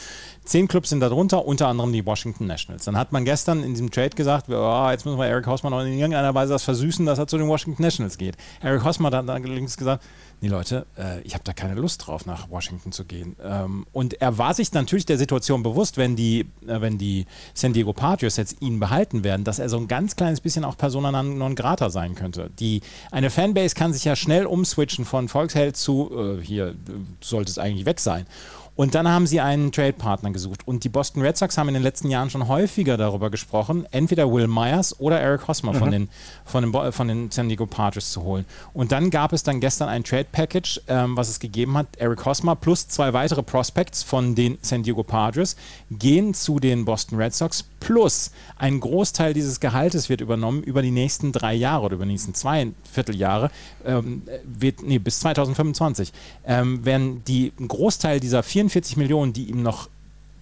Zehn Clubs sind darunter, unter anderem die Washington Nationals. Dann hat man gestern in diesem Trade gesagt, oh, jetzt müssen wir Eric Hosmer noch in irgendeiner Weise das versüßen, dass er zu den Washington Nationals geht. Eric Hosmer hat dann allerdings gesagt, nee Leute, äh, ich habe da keine Lust drauf, nach Washington zu gehen. Ähm, und er war sich natürlich der Situation bewusst, wenn die, äh, wenn die San Diego Padres jetzt ihn behalten werden, dass er so ein ganz kleines bisschen auch Persona non grata sein könnte. Die, eine Fanbase kann sich ja schnell umswitchen von Volksheld zu, äh, hier sollte es eigentlich weg sein. Und dann haben sie einen Trade-Partner gesucht. Und die Boston Red Sox haben in den letzten Jahren schon häufiger darüber gesprochen, entweder Will Myers oder Eric Hosmer mhm. von, den, von, den, von den San Diego Padres zu holen. Und dann gab es dann gestern ein Trade-Package, ähm, was es gegeben hat. Eric Hosmer plus zwei weitere Prospects von den San Diego Padres gehen zu den Boston Red Sox. Plus ein Großteil dieses Gehaltes wird übernommen über die nächsten drei Jahre oder über die nächsten zwei Vierteljahre, ähm, äh, wird, nee, bis 2025. Ähm, werden die, ein Großteil dieser 44 45 Millionen, die ihm noch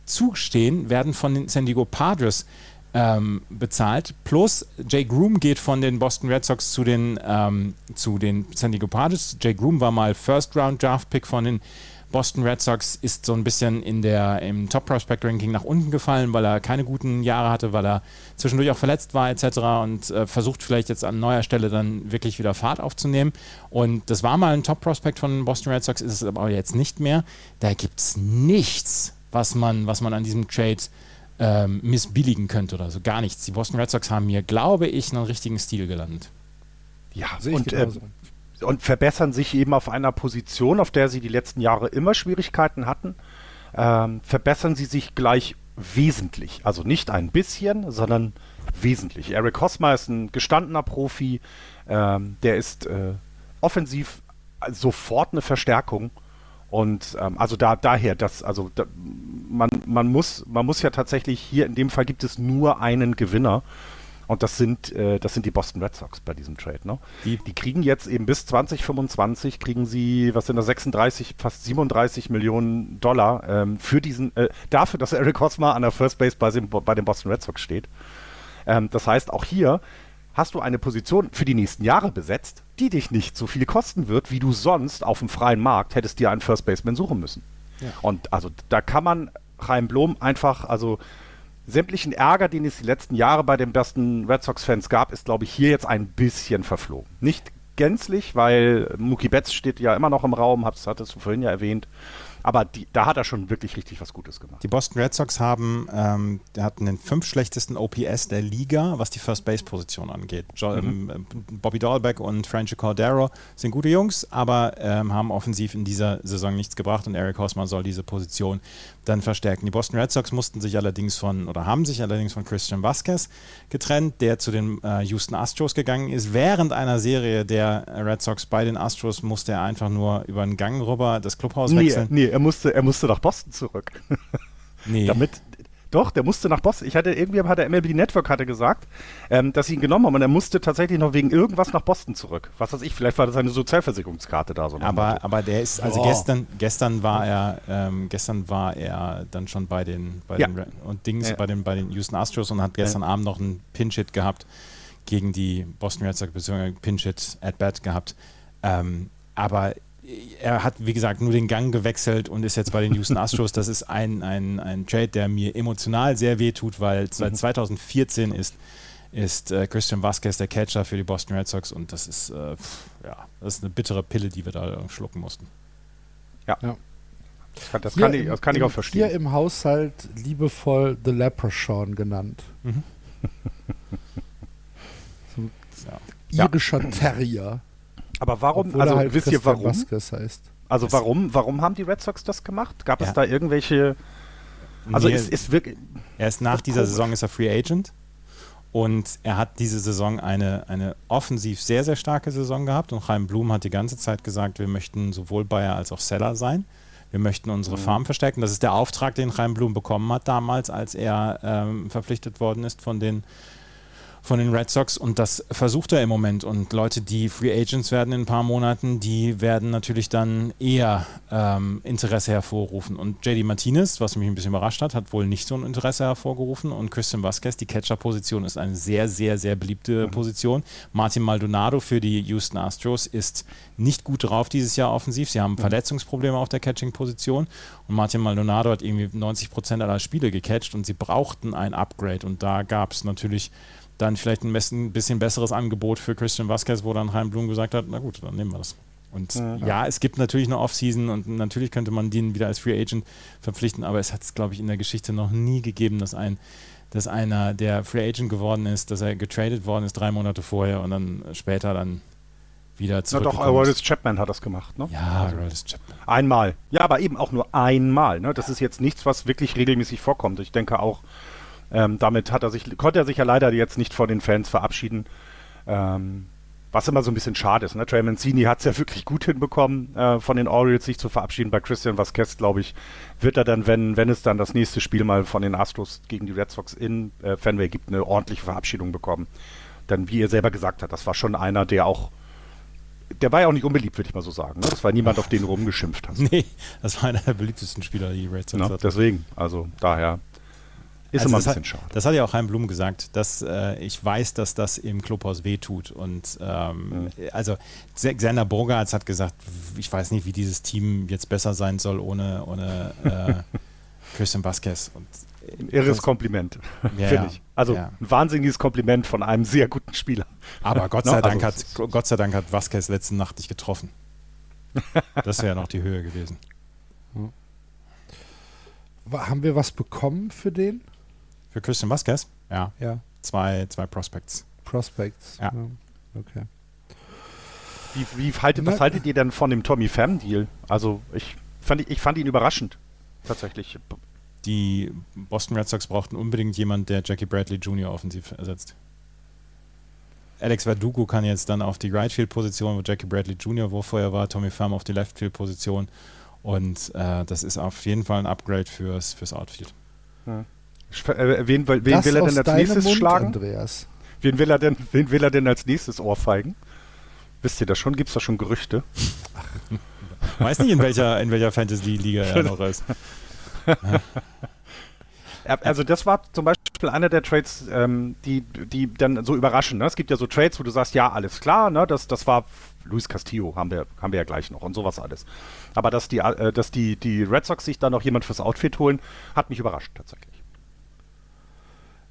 zustehen, werden von den San Diego Padres ähm, bezahlt. Plus Jay Groom geht von den Boston Red Sox zu den, ähm, zu den San Diego Padres. Jay Groom war mal First-Round-Draft-Pick von den Boston Red Sox ist so ein bisschen in der, im Top Prospect Ranking nach unten gefallen, weil er keine guten Jahre hatte, weil er zwischendurch auch verletzt war etc. und äh, versucht vielleicht jetzt an neuer Stelle dann wirklich wieder Fahrt aufzunehmen. Und das war mal ein Top Prospect von Boston Red Sox, ist es aber jetzt nicht mehr. Da gibt es nichts, was man, was man an diesem Trade ähm, missbilligen könnte oder so. Gar nichts. Die Boston Red Sox haben hier, glaube ich, einen richtigen Stil gelandet. Ja, und äh, und verbessern sich eben auf einer Position, auf der sie die letzten Jahre immer Schwierigkeiten hatten, ähm, verbessern sie sich gleich wesentlich. Also nicht ein bisschen, sondern wesentlich. Eric Hosmer ist ein gestandener Profi, ähm, der ist äh, offensiv sofort eine Verstärkung. Und ähm, also da daher, dass also da, man man muss man muss ja tatsächlich hier in dem Fall gibt es nur einen Gewinner und das sind, äh, das sind die Boston Red Sox bei diesem Trade. Ne? Die, die kriegen jetzt eben bis 2025, kriegen sie, was sind das, 36, fast 37 Millionen Dollar ähm, für diesen, äh, dafür, dass Eric Hosmer an der First Base bei, dem, bei den Boston Red Sox steht. Ähm, das heißt, auch hier hast du eine Position für die nächsten Jahre besetzt, die dich nicht so viel kosten wird, wie du sonst auf dem freien Markt hättest dir einen First Baseman suchen müssen. Ja. Und also da kann man Chaim Blom einfach, also sämtlichen Ärger, den es die letzten Jahre bei den besten Red Sox-Fans gab, ist, glaube ich, hier jetzt ein bisschen verflogen. Nicht gänzlich, weil Mookie Betts steht ja immer noch im Raum, hattest du vorhin ja erwähnt. Aber die, da hat er schon wirklich richtig was Gutes gemacht. Die Boston Red Sox haben, ähm, hatten den fünf schlechtesten OPS der Liga, was die First Base Position angeht. Jo mhm. ähm, Bobby Dahlbeck und Franchi Cordero sind gute Jungs, aber ähm, haben offensiv in dieser Saison nichts gebracht und Eric Hosmer soll diese Position dann verstärken. Die Boston Red Sox mussten sich allerdings von oder haben sich allerdings von Christian Vasquez getrennt, der zu den äh, Houston Astros gegangen ist. Während einer Serie der Red Sox bei den Astros musste er einfach nur über Gang rüber das Clubhaus wechseln. Nee, nee er musste, er musste nach Boston zurück. Nee. [LAUGHS] Damit, doch, der musste nach Boston. Ich hatte irgendwie hat der MLB Network hatte gesagt, ähm, dass sie ihn genommen haben und er musste tatsächlich noch wegen irgendwas nach Boston zurück. Was weiß ich, vielleicht war das eine Sozialversicherungskarte da so. Aber, aber der ist, also oh. gestern, gestern war er, ähm, gestern war er dann schon bei den, bei ja. den und Dings ja. bei den bei den Houston Astros und hat gestern ja. Abend noch einen Pinch-Hit gehabt gegen die Boston Red Sox, beziehungsweise Pinch-Hit at bat gehabt. Ähm, aber er hat, wie gesagt, nur den Gang gewechselt und ist jetzt bei den Houston Astros. Das ist ein, ein, ein Trade, der mir emotional sehr weh tut, weil seit 2014 mhm. ist, ist äh, Christian Vasquez der Catcher für die Boston Red Sox und das ist, äh, ja, das ist eine bittere Pille, die wir da schlucken mussten. Ja. ja. Das, kann, ich, das kann ich auch verstehen. Hier im Haushalt liebevoll The Leprechaun genannt. Mhm. so ja. irischer Terrier. Aber warum, Obwohl also halt wisst ihr warum? Vasquez heißt. Also warum, warum haben die Red Sox das gemacht? Gab ja. es da irgendwelche also nee, ist, ist wirklich. Er ist nach dieser komisch. Saison ist er Free Agent und er hat diese Saison eine, eine offensiv sehr, sehr starke Saison gehabt und Chaim Blum hat die ganze Zeit gesagt, wir möchten sowohl Buyer als auch Seller sein. Wir möchten unsere mhm. Farm verstärken. Das ist der Auftrag, den Chaim Blum bekommen hat damals, als er ähm, verpflichtet worden ist von den von den Red Sox und das versucht er im Moment. Und Leute, die Free Agents werden in ein paar Monaten, die werden natürlich dann eher ähm, Interesse hervorrufen. Und JD Martinez, was mich ein bisschen überrascht hat, hat wohl nicht so ein Interesse hervorgerufen. Und Christian Vasquez, die Catcher-Position, ist eine sehr, sehr, sehr beliebte mhm. Position. Martin Maldonado für die Houston Astros ist nicht gut drauf dieses Jahr offensiv. Sie haben mhm. Verletzungsprobleme auf der Catching-Position. Und Martin Maldonado hat irgendwie 90 Prozent aller Spiele gecatcht und sie brauchten ein Upgrade. Und da gab es natürlich dann vielleicht ein bisschen besseres Angebot für Christian Vasquez, wo dann Heim Blum gesagt hat, na gut, dann nehmen wir das. Und ja, ja es gibt natürlich eine Offseason und natürlich könnte man den wieder als Free Agent verpflichten, aber es hat es, glaube ich, in der Geschichte noch nie gegeben, dass ein dass einer, der Free Agent geworden ist, dass er getradet worden ist drei Monate vorher und dann später dann wieder zurück. Na doch, Aroldis Chapman hat das gemacht, ne? Ja, Aroldis Chapman. Einmal. Ja, aber eben auch nur einmal. Ne? Das ist jetzt nichts, was wirklich regelmäßig vorkommt. Ich denke auch, ähm, damit hat er sich, konnte er sich ja leider jetzt nicht vor den Fans verabschieden. Ähm, was immer so ein bisschen schade ist. Ne? Trey Mancini hat es ja [LAUGHS] wirklich gut hinbekommen, äh, von den Orioles sich zu verabschieden. Bei Christian Vasquez, glaube ich, wird er dann, wenn, wenn es dann das nächste Spiel mal von den Astros gegen die Red Sox in äh, Fenway gibt, eine ordentliche Verabschiedung bekommen. Dann, wie er selber gesagt hat, das war schon einer, der auch der war ja auch nicht unbeliebt, würde ich mal so sagen. Ne? Das war niemand, auf den du rumgeschimpft hast. [LAUGHS] Nee, das war einer der beliebtesten Spieler, die Red Sox ja, Deswegen, also daher ist also immer ein bisschen hat, schade. Das hat ja auch Heim Blum gesagt, dass äh, ich weiß, dass das im Clubhaus wehtut. Und ähm, mhm. also Xander Bogarts hat gesagt, ich weiß nicht, wie dieses Team jetzt besser sein soll ohne, ohne äh, [LAUGHS] Christian Vasquez. Und, ein irres Kompliment, [LAUGHS] ja, finde ich. Also ja. ein wahnsinniges Kompliment von einem sehr guten Spieler. Aber [LAUGHS] Gott sei, no, Dank, also, hat, Gott sei Dank hat Vasquez letzte Nacht dich getroffen. Das wäre noch die Höhe gewesen. Haben wir was bekommen für den? Für Christian Vasquez? Ja. ja. Zwei, zwei Prospects. Prospects. Ja. ja. Okay. Wie, wie haltet, was haltet ihr denn von dem Tommy Pham-Deal? Also ich fand, ich fand ihn überraschend, tatsächlich. Die Boston Red Sox brauchten unbedingt jemanden, der Jackie Bradley Jr. offensiv ersetzt. Alex Verdugo kann jetzt dann auf die Right Field Position, wo Jackie Bradley Jr. wo vorher war, Tommy Pham auf die Left Field Position und äh, das ist auf jeden Fall ein Upgrade fürs, fürs Outfield. Ja. Äh, wen, wen will er denn als nächstes Mund, schlagen? Andreas. Wen will, er denn, wen will er denn als nächstes ohrfeigen? Wisst ihr das schon? Gibt es da schon Gerüchte? [LAUGHS] Weiß nicht, in welcher, in welcher Fantasy-Liga er noch ist. [LAUGHS] also das war zum Beispiel einer der Trades, ähm, die, die dann so überraschen. Ne? Es gibt ja so Trades, wo du sagst, ja, alles klar, ne? das, das war Luis Castillo, haben wir, haben wir ja gleich noch und sowas alles. Aber dass die, äh, dass die, die Red Sox sich da noch jemand fürs Outfit holen, hat mich überrascht tatsächlich.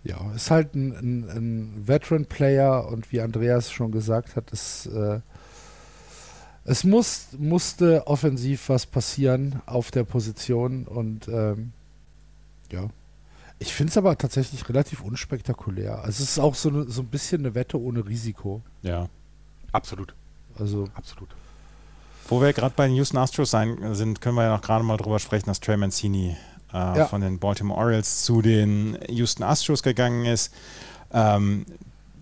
Ja, ist halt ein, ein, ein Veteran-Player und wie Andreas schon gesagt hat, es, äh, es muss, musste offensiv was passieren auf der Position und ähm, ja. Ich finde es aber tatsächlich relativ unspektakulär. Also es ist auch so, ne, so ein bisschen eine Wette ohne Risiko. Ja. Absolut. Also Absolut. Wo wir gerade bei den Houston Astros sein, sind, können wir ja noch gerade mal drüber sprechen, dass Trey Mancini äh, Ja. von den Baltimore Orioles zu den Houston Astros gegangen ist. Ähm,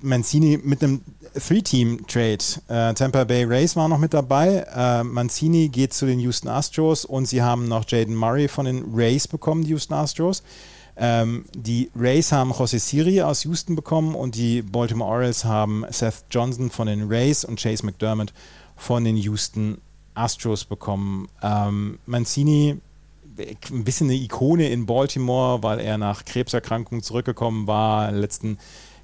Mancini mit einem Three-Team-Trade. Äh, Tampa Bay Rays war noch mit dabei. Äh, Mancini geht zu den Houston Astros und sie haben noch Jaden Murray von den Rays bekommen, die Houston Astros. Ähm, die Rays haben José Siri aus Houston bekommen und die Baltimore Orioles haben Seth Johnson von den Rays und Chase McDermott von den Houston Astros bekommen. Ähm, Mancini, ein bisschen eine Ikone in Baltimore, weil er nach Krebserkrankung zurückgekommen war, letzten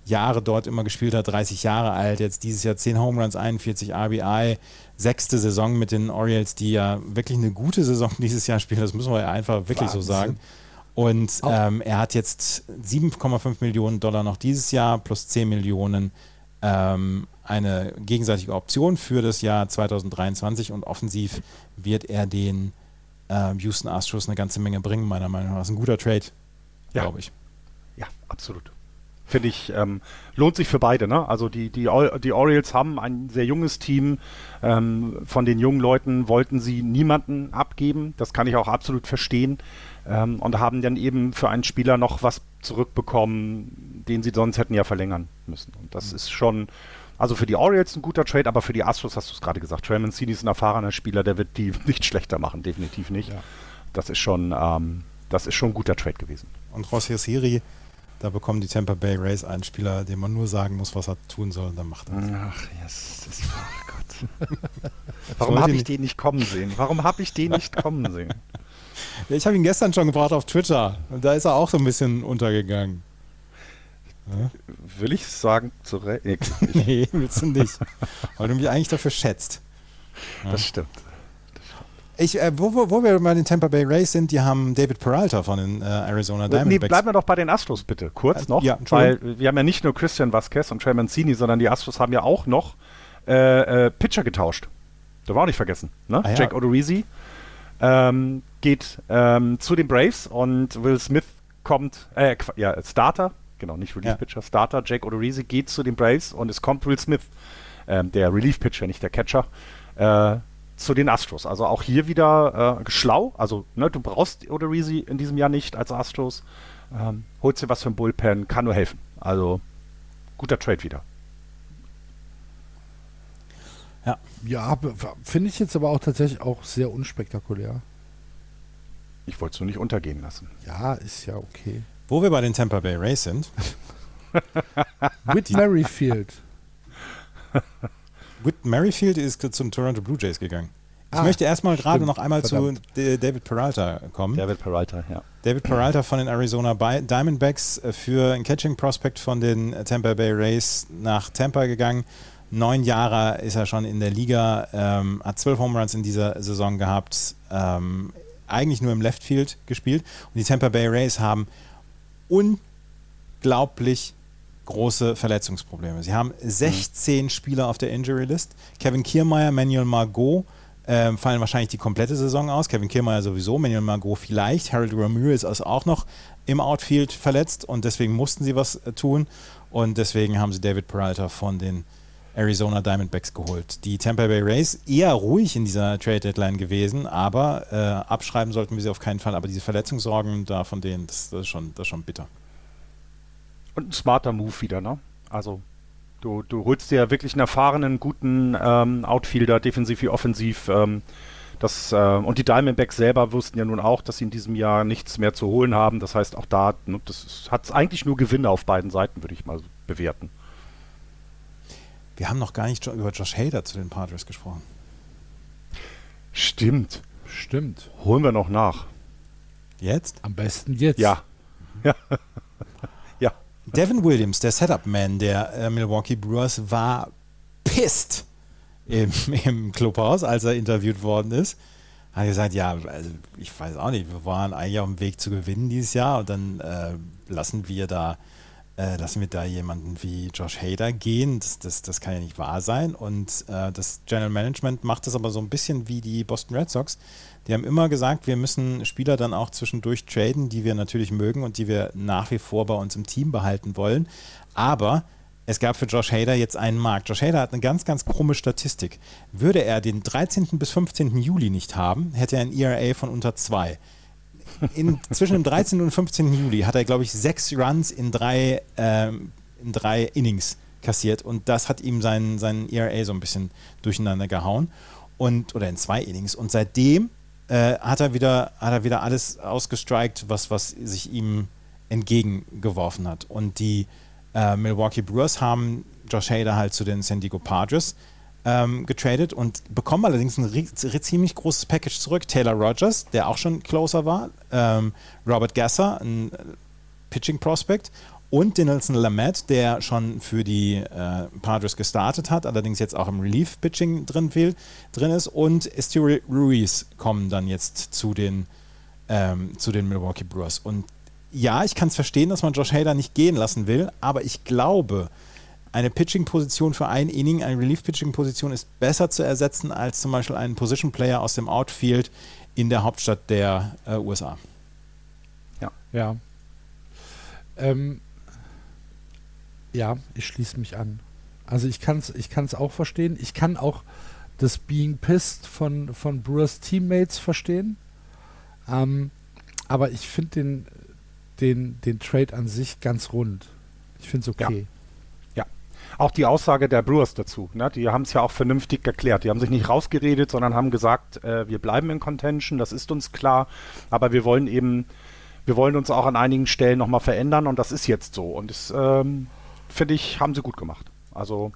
Jahre dort immer gespielt hat, 30 Jahre alt, jetzt dieses Jahr 10 Home Runs, 41 RBI, sechste Saison mit den Orioles, die ja wirklich eine gute Saison [LAUGHS] dieses Jahr spielen, das müssen wir ja einfach wirklich so Wahnsinn. sagen. Und ähm, er hat jetzt 7,5 Millionen Dollar noch dieses Jahr plus 10 Millionen ähm, eine gegenseitige Option für das Jahr 2023 und offensiv wird er den ähm, Houston Astros eine ganze Menge bringen, meiner Meinung nach. Das ist ein guter Trade, Ja. glaube ich. Ja, absolut. Finde ich, ähm, lohnt sich für beide. Ne? Also die, die, die Orioles haben ein sehr junges Team. Ähm, von den jungen Leuten wollten sie niemanden abgeben. Das kann ich auch absolut verstehen. Ähm, und haben dann eben für einen Spieler noch was zurückbekommen, den sie sonst hätten ja verlängern müssen. Und das ist schon, also für die Orioles ein guter Trade, aber für die Astros hast du es gerade gesagt. Trey Mancini ist ein erfahrener Spieler, der wird die [LAUGHS] nicht schlechter machen, definitiv nicht. Das ist schon, ähm, das ist schon ein guter Trade gewesen. Und José Siri, da bekommen die Tampa Bay Rays einen Spieler, dem man nur sagen muss, was er tun soll, und dann macht er es. Ach, yes, das, ach Gott. [LAUGHS] Warum habe ich den nicht kommen sehen? Warum habe ich den nicht kommen sehen? [LAUGHS] Ja, ich habe ihn gestern schon gebraucht auf Twitter und da ist er auch so ein bisschen untergegangen. Will ich sagen, zu Re nee, [LAUGHS] Nee, willst du nicht. Weil du mich eigentlich dafür schätzt. Das stimmt. Ich, äh, wo, wo, wo wir bei den Tampa Bay Rays sind, die haben David Peralta von den äh, Arizona Nee, Diamondbacks. bleiben wir doch bei den Astros bitte, kurz Äh, noch, ja, weil wir haben ja nicht nur Christian Vasquez und Trey Mancini, sondern die Astros haben ja auch noch äh, äh, Pitcher getauscht. Darf man auch nicht vergessen. Ne? Ah, ja. Jack Odorizzi ähm, geht ähm, zu den Braves und Will Smith kommt, äh, ja, Starter, genau, nicht Relief Ja. Pitcher, Starter, Jack Odorizzi geht zu den Braves und es kommt Will Smith, ähm, der Relief Pitcher, nicht der Catcher, äh, zu den Astros. Also auch hier wieder äh, schlau. Also ne, du brauchst Odorizzi in diesem Jahr nicht als Astros. Ähm, holst dir was für ein Bullpen, kann nur helfen. Also guter Trade wieder. Ja, b- finde ich jetzt aber auch tatsächlich auch sehr unspektakulär. Ich wollte es nur nicht untergehen lassen. Ja, ist ja okay. Wo wir bei den Tampa Bay Rays sind, [LAUGHS] Whit Merrifield. [LAUGHS] Whit Merrifield ist zum Toronto Blue Jays gegangen. Ich Ah, möchte erstmal gerade noch einmal verdammt. zu David Peralta kommen. David Peralta, ja. David Peralta von den Arizona Diamondbacks äh, für ein Catching Prospect von den Tampa Bay Rays nach Tampa gegangen. Neun Jahre ist er schon in der Liga, ähm, hat zwölf Home Runs in dieser Saison gehabt, ähm, eigentlich nur im Left Field gespielt. Und die Tampa Bay Rays haben unglaublich große Verletzungsprobleme. Sie haben 16 Spieler auf der Injury List. Kevin Kiermaier, Manuel Margot ähm, fallen wahrscheinlich die komplette Saison aus. Kevin Kiermaier sowieso, Manuel Margot vielleicht. Harold Ramirez ist auch noch im Outfield verletzt und deswegen mussten sie was äh, tun. Und deswegen haben sie David Peralta von den Arizona Diamondbacks geholt. Die Tampa Bay Rays eher ruhig in dieser Trade Deadline gewesen, aber äh, abschreiben sollten wir sie auf keinen Fall. Aber diese Verletzungssorgen da von denen, das, das, ist, schon, das ist schon bitter. Und ein smarter Move wieder, ne? Also du, du holst dir wirklich einen erfahrenen, guten ähm, Outfielder, defensiv wie offensiv. Ähm, das, äh, und die Diamondbacks selber wussten ja nun auch, dass sie in diesem Jahr nichts mehr zu holen haben. Das heißt, auch da, ne, hat eigentlich nur Gewinne auf beiden Seiten, würde ich mal bewerten. Wir haben noch gar nicht über Josh Hader zu den Padres gesprochen. Stimmt. Stimmt. Holen wir noch nach. Jetzt? Am besten jetzt. Ja. [LAUGHS] Ja. ja. Devin Williams, der Setup-Man der äh, Milwaukee Brewers, war pissed im, [LAUGHS] im Clubhaus, als er interviewt worden ist. Hat gesagt, ja, also ich weiß auch nicht, wir waren eigentlich auf dem Weg zu gewinnen dieses Jahr und dann äh, lassen wir da äh, lassen wir da jemanden wie Josh Hader gehen. Das, das, das kann ja nicht wahr sein. Und äh, das General Management macht das aber so ein bisschen wie die Boston Red Sox. Die haben immer gesagt, wir müssen Spieler dann auch zwischendurch traden, die wir natürlich mögen und die wir nach wie vor bei uns im Team behalten wollen. Aber es gab für Josh Hader jetzt einen Markt. Josh Hader hat eine ganz, ganz krumme Statistik. Würde er den 13. bis 15. Juli nicht haben, hätte er ein ERA von unter 2 in, zwischen dem 13. und 15. Juli hat er, glaube ich, sechs Runs in drei, ähm, in drei Innings kassiert und das hat ihm seinen, seinen ERA so ein bisschen durcheinander gehauen und oder in zwei Innings und seitdem äh, hat er wieder hat er wieder alles ausgestrikt, was was sich ihm entgegengeworfen hat und die äh, Milwaukee Brewers haben Josh Hader halt zu den San Diego Padres ähm, getradet und bekommen allerdings ein ziemlich großes Package zurück. Taylor Rogers, der auch schon closer war, ähm, Robert Gasser, ein äh, Pitching Prospect und Dinelson Lamet, der schon für die äh, Padres gestartet hat, allerdings jetzt auch im Relief-Pitching drin, drin ist und Esturi Ruiz kommen dann jetzt zu den, ähm, zu den Milwaukee Brewers. Und ja, ich kann es verstehen, dass man Josh Hader nicht gehen lassen will, aber ich glaube, eine Pitching-Position für ein Inning, eine Relief-Pitching-Position ist besser zu ersetzen als zum Beispiel einen Position-Player aus dem Outfield in der Hauptstadt der äh, USA. Ja. Ja. Ähm, ja, ich schließe mich an. Also ich kann es ich kann's auch verstehen. Ich kann auch das Being Pissed von, von Brewers Teammates verstehen. Ähm, aber ich finde den, den, den Trade an sich ganz rund. Ich finde es okay. Auch die Aussage der Brewers dazu. Ne? Die haben es ja auch vernünftig erklärt. Die haben sich nicht rausgeredet, sondern haben gesagt, äh, wir bleiben in Contention, das ist uns klar, aber wir wollen eben, wir wollen uns auch an einigen Stellen nochmal verändern und das ist jetzt so. Und das ähm, finde ich, haben sie gut gemacht. Also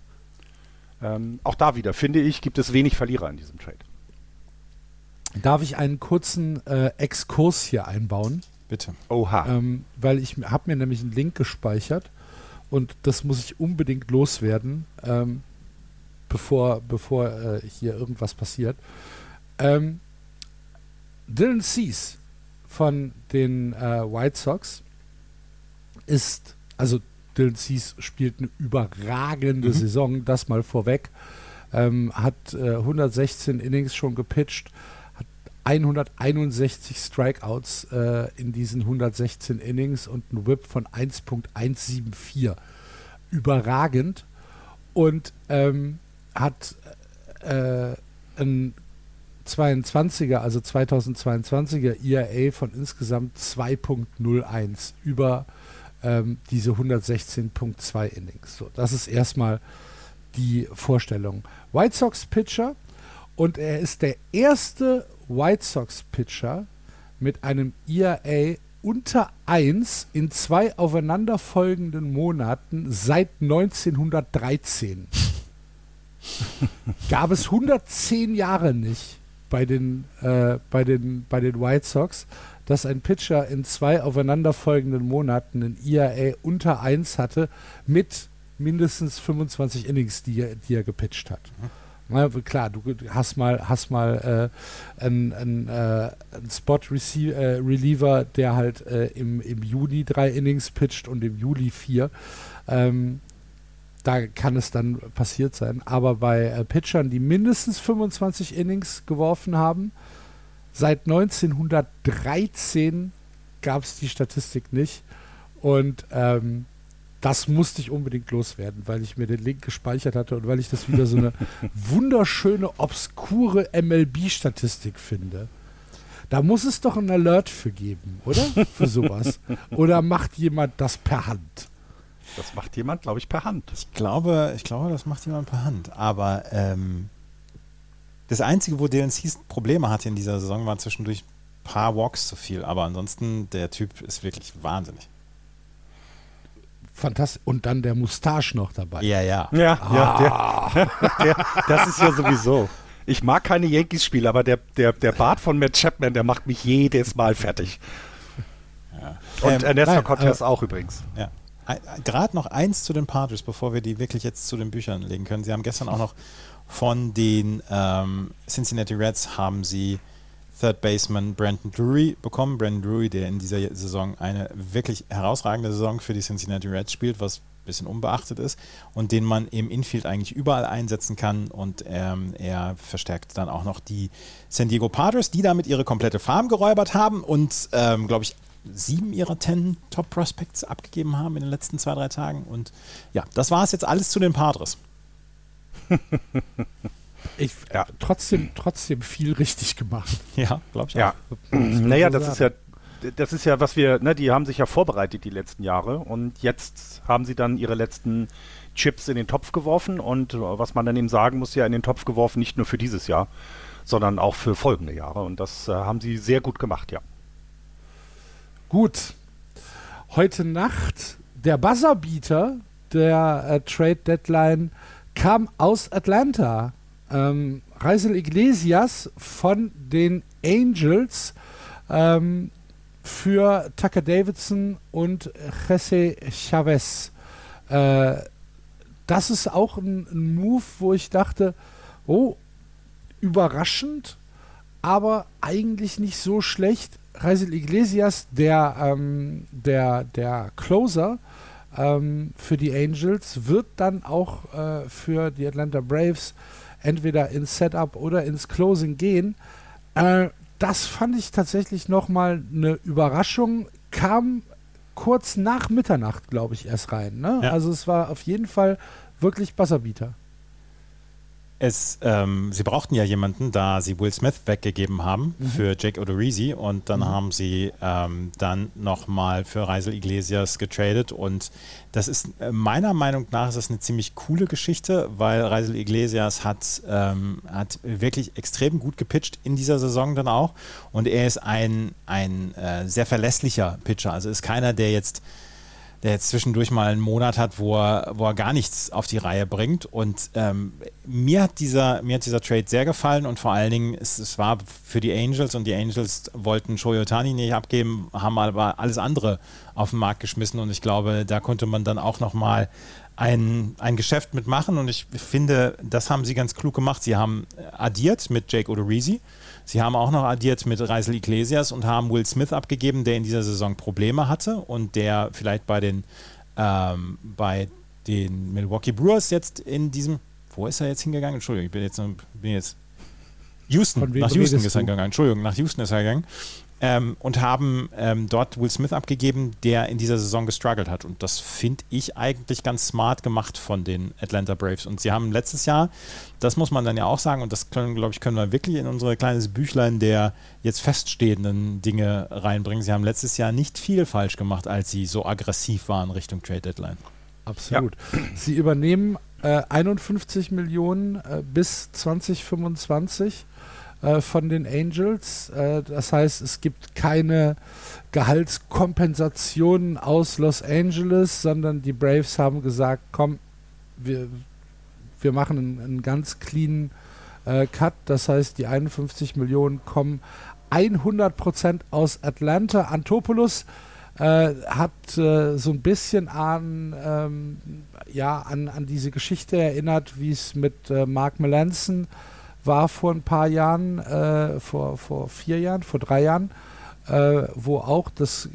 ähm, auch da wieder, finde ich, gibt es wenig Verlierer in diesem Trade. Darf ich einen kurzen äh, Exkurs hier einbauen? Bitte. Oha. Ähm, weil ich habe mir nämlich einen Link gespeichert und das muss ich unbedingt loswerden, ähm, bevor, bevor äh, hier irgendwas passiert. Ähm, Dylan Cease von den äh, White Sox ist, also Dylan Cease spielt eine überragende mhm. Saison, das mal vorweg. Ähm, hat äh, 116 Innings schon gepitcht, 161 Strikeouts äh, in diesen 116 Innings und ein Whip von 1.174. Überragend. Und ähm, hat äh, ein 22er, also 2022er ERA von insgesamt 2.01 über ähm, diese 116.2 Innings. So, das ist erstmal die Vorstellung. White Sox Pitcher und er ist der erste White Sox-Pitcher mit einem ERA unter 1 in zwei aufeinanderfolgenden Monaten seit 1913. [LAUGHS] Gab es 110 Jahre nicht bei den, äh, bei, den, bei den White Sox, dass ein Pitcher in zwei aufeinanderfolgenden Monaten ein ERA unter 1 hatte mit mindestens 25 Innings, die er, die er gepitcht hat. Na, klar, du hast mal, hast mal äh, einen, einen, äh, einen Spot -Rece äh, der halt äh, im, im Juni drei Innings pitcht und im Juli vier. Ähm, da kann es dann passiert sein. Aber bei äh, Pitchern, die mindestens 25 Innings geworfen haben, seit 1913 gab es die Statistik nicht. Und ähm, das musste ich unbedingt loswerden, weil ich mir den Link gespeichert hatte und weil ich das wieder so eine [LAUGHS] wunderschöne, obskure MLB-Statistik finde. Da muss es doch einen Alert für geben, oder? Für sowas. Oder macht jemand das per Hand? Das macht jemand, glaube ich, per Hand. Ich glaube, ich glaube, das macht jemand per Hand. Aber ähm, das Einzige, wo Dylan Cease Probleme hatte in dieser Saison, war zwischendurch ein paar Walks zu viel. Aber ansonsten, der Typ ist wirklich wahnsinnig fantastisch. Und dann der Moustache noch dabei. Ja, ja. Ja, ah. ja der, [LAUGHS] der, das ist ja sowieso. Ich mag keine Yankees-Spiele, aber der, der, der Bart von Matt Chapman, der macht mich jedes Mal fertig. Ja. Und ähm, Ernesto Cortez auch übrigens. Ja. Gerade noch eins zu den Padres, bevor wir die wirklich jetzt zu den Büchern legen können. Sie haben gestern auch noch von den ähm, Cincinnati Reds haben sie Third Baseman Brandon Drury bekommen. Brandon Drury, der in dieser Saison eine wirklich herausragende Saison für die Cincinnati Reds spielt, was ein bisschen unbeachtet ist und den man im Infield eigentlich überall einsetzen kann. Und ähm, er verstärkt dann auch noch die San Diego Padres, die damit ihre komplette Farm geräubert haben und, ähm, glaube ich, sieben ihrer ten Top Prospects abgegeben haben in den letzten zwei, drei Tagen. Und ja, das war es jetzt alles zu den Padres. [LAUGHS] ich, ja. trotzdem, trotzdem viel richtig gemacht. [LAUGHS] Ja, glaube ich ja. naja, das ist ja, das ist ja, was wir, ne, die haben sich ja vorbereitet die letzten Jahre und jetzt haben sie dann ihre letzten Chips in den Topf geworfen und was man dann eben sagen muss, ja in den Topf geworfen, nicht nur für dieses Jahr, sondern auch für folgende Jahre und das äh, haben sie sehr gut gemacht, ja. Gut. Heute Nacht der Buzzerbeater der äh, Trade Deadline kam aus Atlanta. Ähm, Reisel Iglesias von den Angels ähm, für Tucker Davidson und Jesse Chavez. Äh, das ist auch ein, ein, Move, wo ich dachte, oh, überraschend, aber eigentlich nicht so schlecht. Reisel Iglesias, der, ähm, der, der Closer ähm, für die Angels, wird dann auch äh, für die Atlanta Braves entweder ins Setup oder ins Closing gehen. Äh, das fand ich tatsächlich nochmal eine Überraschung. Kam kurz nach Mitternacht, glaube ich, erst rein. Ne? Ja. Also es war auf jeden Fall wirklich Wasserbieter. Es, ähm, sie brauchten ja jemanden, da sie Will Smith weggegeben haben mhm. für Jake Odorizzi und dann mhm. haben sie ähm, dann nochmal für Reisel Iglesias getradet und das ist äh, meiner Meinung nach ist das eine ziemlich coole Geschichte, weil Reisel Iglesias hat, ähm, hat wirklich extrem gut gepitcht in dieser Saison dann auch und er ist ein, ein äh, sehr verlässlicher Pitcher, also ist keiner, der jetzt der jetzt zwischendurch mal einen Monat hat, wo er, wo er gar nichts auf die Reihe bringt. Und ähm, mir, hat dieser, mir hat dieser Trade sehr gefallen und vor allen Dingen, es, es war für die Angels und die Angels wollten Shoyotani nicht abgeben, haben aber alles andere auf den Markt geschmissen und ich glaube, da konnte man dann auch nochmal ein, ein Geschäft mitmachen und ich finde, das haben sie ganz klug gemacht. Sie haben addiert mit Jake Odorizzi Sie haben auch noch addiert mit Reisel Iglesias und haben Will Smith abgegeben, der in dieser Saison Probleme hatte und der vielleicht bei den, ähm, bei den Milwaukee Brewers jetzt in diesem, wo ist er jetzt hingegangen? Entschuldigung, ich bin jetzt, bin jetzt Houston, nach Houston ist er gegangen. Entschuldigung, nach Houston ist er gegangen ähm, und haben ähm, dort Will Smith abgegeben, der in dieser Saison gestruggelt hat. Und das finde ich eigentlich ganz smart gemacht von den Atlanta Braves. Und sie haben letztes Jahr, das muss man dann ja auch sagen, und das können, glaube ich, können wir wirklich in unser kleines Büchlein der jetzt feststehenden Dinge reinbringen. Sie haben letztes Jahr nicht viel falsch gemacht, als sie so aggressiv waren Richtung Trade Deadline. Absolut. Ja. Sie übernehmen äh, 51 Millionen äh, bis 2025 äh, von den Angels. Äh, das heißt, es gibt keine Gehaltskompensationen aus Los Angeles, sondern die Braves haben gesagt, komm, wir, wir machen einen, einen ganz cleanen äh, Cut. Das heißt, die 51 Millionen kommen 100% aus Atlanta. Antopoulos äh, hat äh, so ein bisschen an, ähm, ja, an, an diese Geschichte erinnert, wie es mit äh, Mark Melanson äh, war vor ein paar Jahren, äh, vor, vor vier Jahren, vor drei Jahren, äh, wo auch das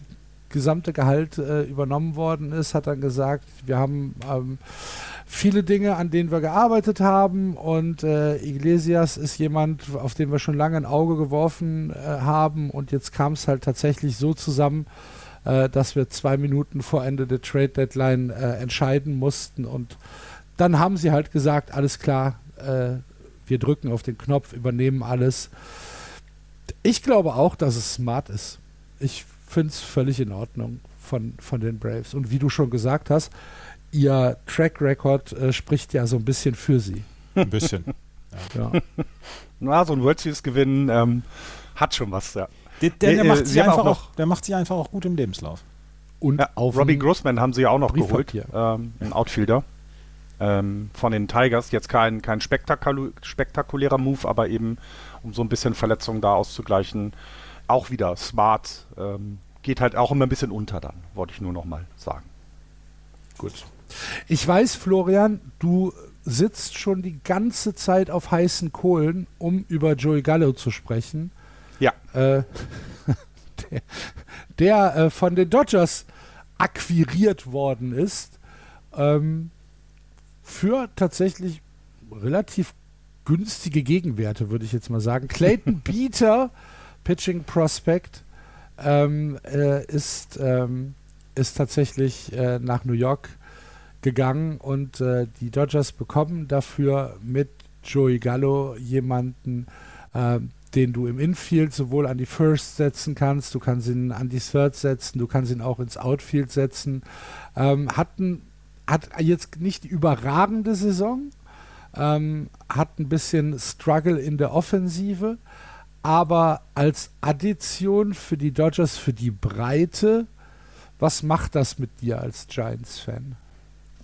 gesamte Gehalt äh, übernommen worden ist, hat dann gesagt, wir haben ähm, viele Dinge, an denen wir gearbeitet haben und äh, Iglesias ist jemand, auf den wir schon lange ein Auge geworfen äh, haben und jetzt kam es halt tatsächlich so zusammen, äh, dass wir zwei Minuten vor Ende der Trade Deadline äh, entscheiden mussten und dann haben sie halt gesagt, alles klar, äh, wir drücken auf den Knopf, übernehmen alles. Ich glaube auch, dass es smart ist. Ich finde es völlig in Ordnung von, von den Braves. Und wie du schon gesagt hast, ihr Track Record äh, spricht ja so ein bisschen für sie. Ein bisschen. [LAUGHS] ja. Na, so ein World Series gewinnen ähm, hat schon was, ja. Der, der, der, macht sich einfach auch, der macht sich einfach auch gut im Lebenslauf. Und ja, Robbie Grossman haben sie ja auch noch geholt, ähm, ein Outfielder ähm, von den Tigers. Jetzt kein, kein spektakul spektakulärer Move, aber eben, um so ein bisschen Verletzungen da auszugleichen, auch wieder smart. Ähm, geht halt auch immer ein bisschen unter dann, wollte ich nur noch mal sagen. Gut. Ich weiß, Florian, du sitzt schon die ganze Zeit auf heißen Kohlen, um über Joey Gallo zu sprechen. Ja. Äh, [LAUGHS] der, der äh, von den Dodgers akquiriert worden ist. Ähm, für tatsächlich relativ günstige Gegenwerte, würde ich jetzt mal sagen. Clayton [LAUGHS] Beater, Pitching Prospect, ähm, äh, ist, ähm, ist tatsächlich äh, nach New York gegangen und äh, die Dodgers bekommen dafür mit Joey Gallo jemanden, äh, den du im Infield sowohl an die First setzen kannst, du kannst ihn an die Third setzen, du kannst ihn auch ins Outfield setzen. Ähm, hat, ein, hat jetzt nicht die überragende Saison, ähm, hat ein bisschen Struggle in der Offensive, aber als Addition für die Dodgers, für die Breite, was macht das mit dir als Giants-Fan?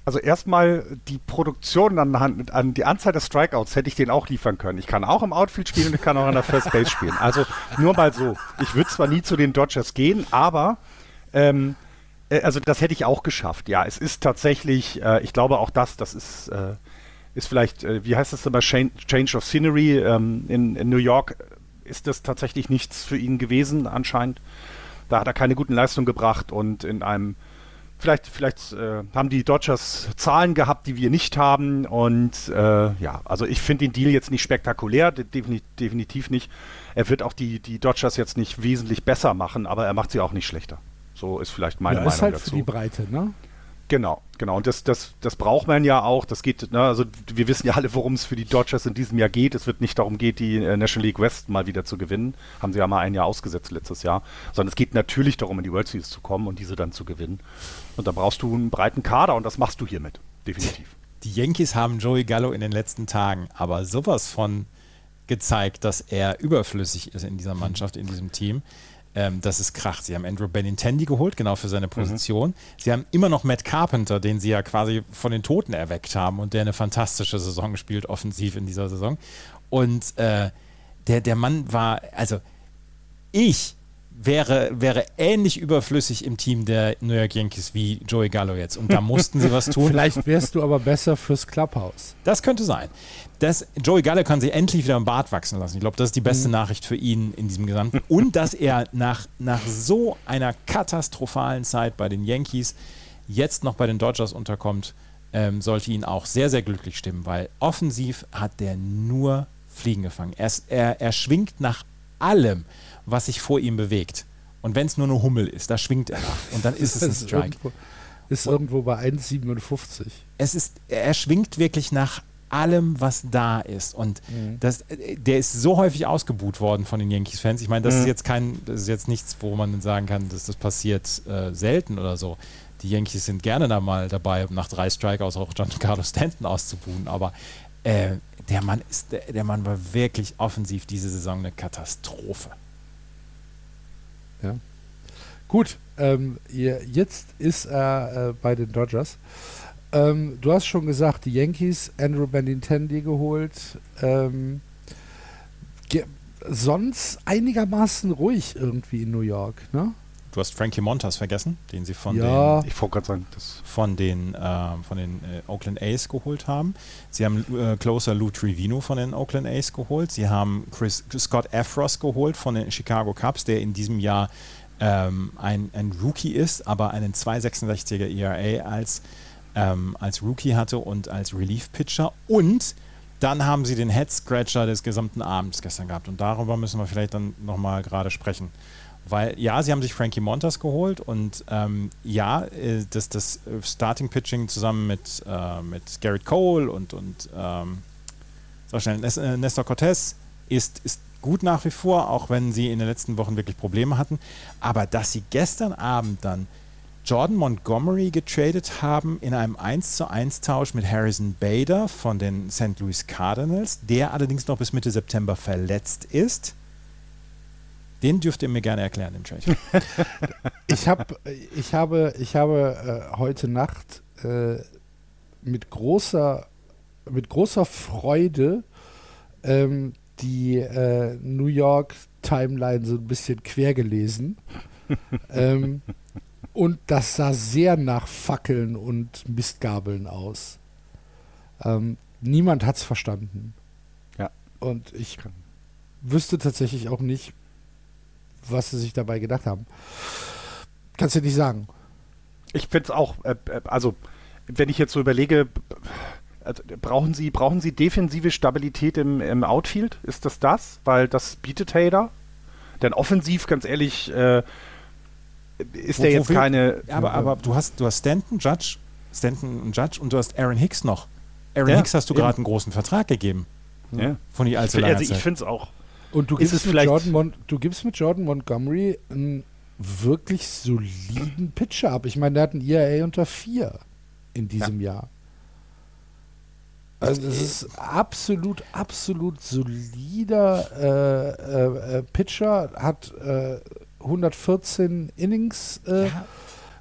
Also erstmal die Produktion an, an, die Anzahl der Strikeouts hätte ich den auch liefern können. Ich kann auch im Outfield spielen und ich kann auch an der First Base spielen. Also nur mal so. Ich würde zwar nie zu den Dodgers gehen, aber ähm, äh, also das hätte ich auch geschafft. Ja, es ist tatsächlich, äh, ich glaube auch das, das ist, äh, ist vielleicht, äh, wie heißt das immer, Change of Scenery ähm, in, in New York ist das tatsächlich nichts für ihn gewesen anscheinend. Da hat er keine guten Leistungen gebracht und in einem Vielleicht, vielleicht äh, haben die Dodgers Zahlen gehabt, die wir nicht haben. Und äh, ja, also ich finde den Deal jetzt nicht spektakulär, definitiv, definitiv nicht. Er wird auch die, die Dodgers jetzt nicht wesentlich besser machen, aber er macht sie auch nicht schlechter. So ist vielleicht meine ja, Meinung ist halt dazu. für die Breite, ne? Genau, genau. Und das, das, das braucht man ja auch. Das geht, ne, also wir wissen ja alle, worum es für die Dodgers in diesem Jahr geht. Es wird nicht darum geht, die äh, National League West mal wieder zu gewinnen. Haben sie ja mal ein Jahr ausgesetzt letztes Jahr. Sondern es geht natürlich darum, in die World Series zu kommen und diese dann zu gewinnen. Und da brauchst du einen breiten Kader und das machst du hiermit. Definitiv. Die Yankees haben Joey Gallo in den letzten Tagen aber sowas von gezeigt, dass er überflüssig ist in dieser Mannschaft, in diesem Team ähm, das ist Krach. Sie haben Andrew Benintendi geholt, genau für seine Position. Mhm. Sie haben immer noch Matt Carpenter, den sie ja quasi von den Toten erweckt haben und der eine fantastische Saison spielt, offensiv in dieser Saison. Und äh, der, der Mann war, also ich wäre, wäre ähnlich überflüssig im Team der New York Yankees wie Joey Gallo jetzt. Und da mussten sie was [LAUGHS] tun. Vielleicht wärst du aber besser fürs Clubhouse. Das könnte sein. Das, Joey Gallo kann sich endlich wieder im Bart wachsen lassen. Ich glaube, das ist die beste mhm. Nachricht für ihn in diesem Gesamten. Und dass er nach, nach so einer katastrophalen Zeit bei den Yankees jetzt noch bei den Dodgers unterkommt, ähm, sollte ihn auch sehr, sehr glücklich stimmen, weil offensiv hat der nur Fliegen gefangen. Er, er, er schwingt nach allem was sich vor ihm bewegt. Und wenn es nur eine Hummel ist, da schwingt er nach. Und dann ist es ein [LAUGHS] Strike. Irgendwo, ist irgendwo bei 1,57. Es ist, er schwingt wirklich nach allem, was da ist. Und mhm. das, der ist so häufig ausgebuht worden von den Yankees-Fans. Ich meine, das mhm. ist jetzt kein, das ist jetzt nichts, wo man sagen kann, dass das passiert äh, selten oder so. Die Yankees sind gerne da mal dabei, nach drei Strikeouts auch John [LAUGHS] Carlos Stanton auszubuhen. Aber äh, der Mann ist, der, der Mann war wirklich offensiv diese Saison eine Katastrophe. Ja. Gut, ähm, jetzt ist er äh, bei den Dodgers. Ähm, du hast schon gesagt, die Yankees, Andrew Benintendi geholt. Ähm, ge sonst einigermaßen ruhig irgendwie in New York, ne? Du hast Frankie Montas vergessen, den sie von ja. den, ich gerade sagen, das von den, äh, von den äh, Oakland A's geholt haben. Sie haben äh, Closer Lou Trivino von den Oakland A's geholt. Sie haben Chris, Scott Efros geholt von den Chicago Cubs, der in diesem Jahr ähm, ein, ein Rookie ist, aber einen 2,66er ERA als, ähm, als Rookie hatte und als Relief-Pitcher. Und dann haben sie den Head-Scratcher des gesamten Abends gestern gehabt. Und darüber müssen wir vielleicht dann nochmal gerade sprechen. Weil ja, sie haben sich Frankie Montas geholt und ähm, ja, äh, das, das Starting Pitching zusammen mit, äh, mit Garrett Cole und, und ähm, so schnell, äh, Nestor Cortez ist, ist gut nach wie vor, auch wenn sie in den letzten Wochen wirklich Probleme hatten. Aber dass sie gestern Abend dann Jordan Montgomery getradet haben in einem 1 zu 1 Tausch mit Harrison Bader von den St. Louis Cardinals, der allerdings noch bis Mitte September verletzt ist den dürft ihr mir gerne erklären, den Trade. [LAUGHS] ich, hab, ich habe, ich habe äh, heute Nacht äh, mit, großer, mit großer Freude ähm, die äh, New York Timeline so ein bisschen quer gelesen. [LAUGHS] ähm, und das sah sehr nach Fackeln und Mistgabeln aus. Ähm, niemand hat es verstanden. Ja. Und ich wüsste tatsächlich auch nicht, was sie sich dabei gedacht haben. Kannst du nicht sagen. Ich finde es auch, äh, äh, also wenn ich jetzt so überlege, also, brauchen Sie, brauchen Sie defensive Stabilität im, im Outfield? Ist das das? Weil das bietet Hader. Denn offensiv, ganz ehrlich, äh, ist der jetzt keine. Aber, aber du hast, du hast Stanton, Judge, Stanton und Judge und du hast Aaron Hicks noch. Aaron Ja, Hicks hast du gerade einen großen Vertrag gegeben. Ja. Von die allzu Also langer ich Zeit. finde es auch. Und du gibst, mit Jordan du gibst mit Jordan Montgomery einen wirklich soliden Pitcher ab. Ich meine, der hat ein ERA unter 4 in diesem Jahr. Also es ist absolut, absolut solider äh, äh, äh, Pitcher, hat äh, 114 Innings äh,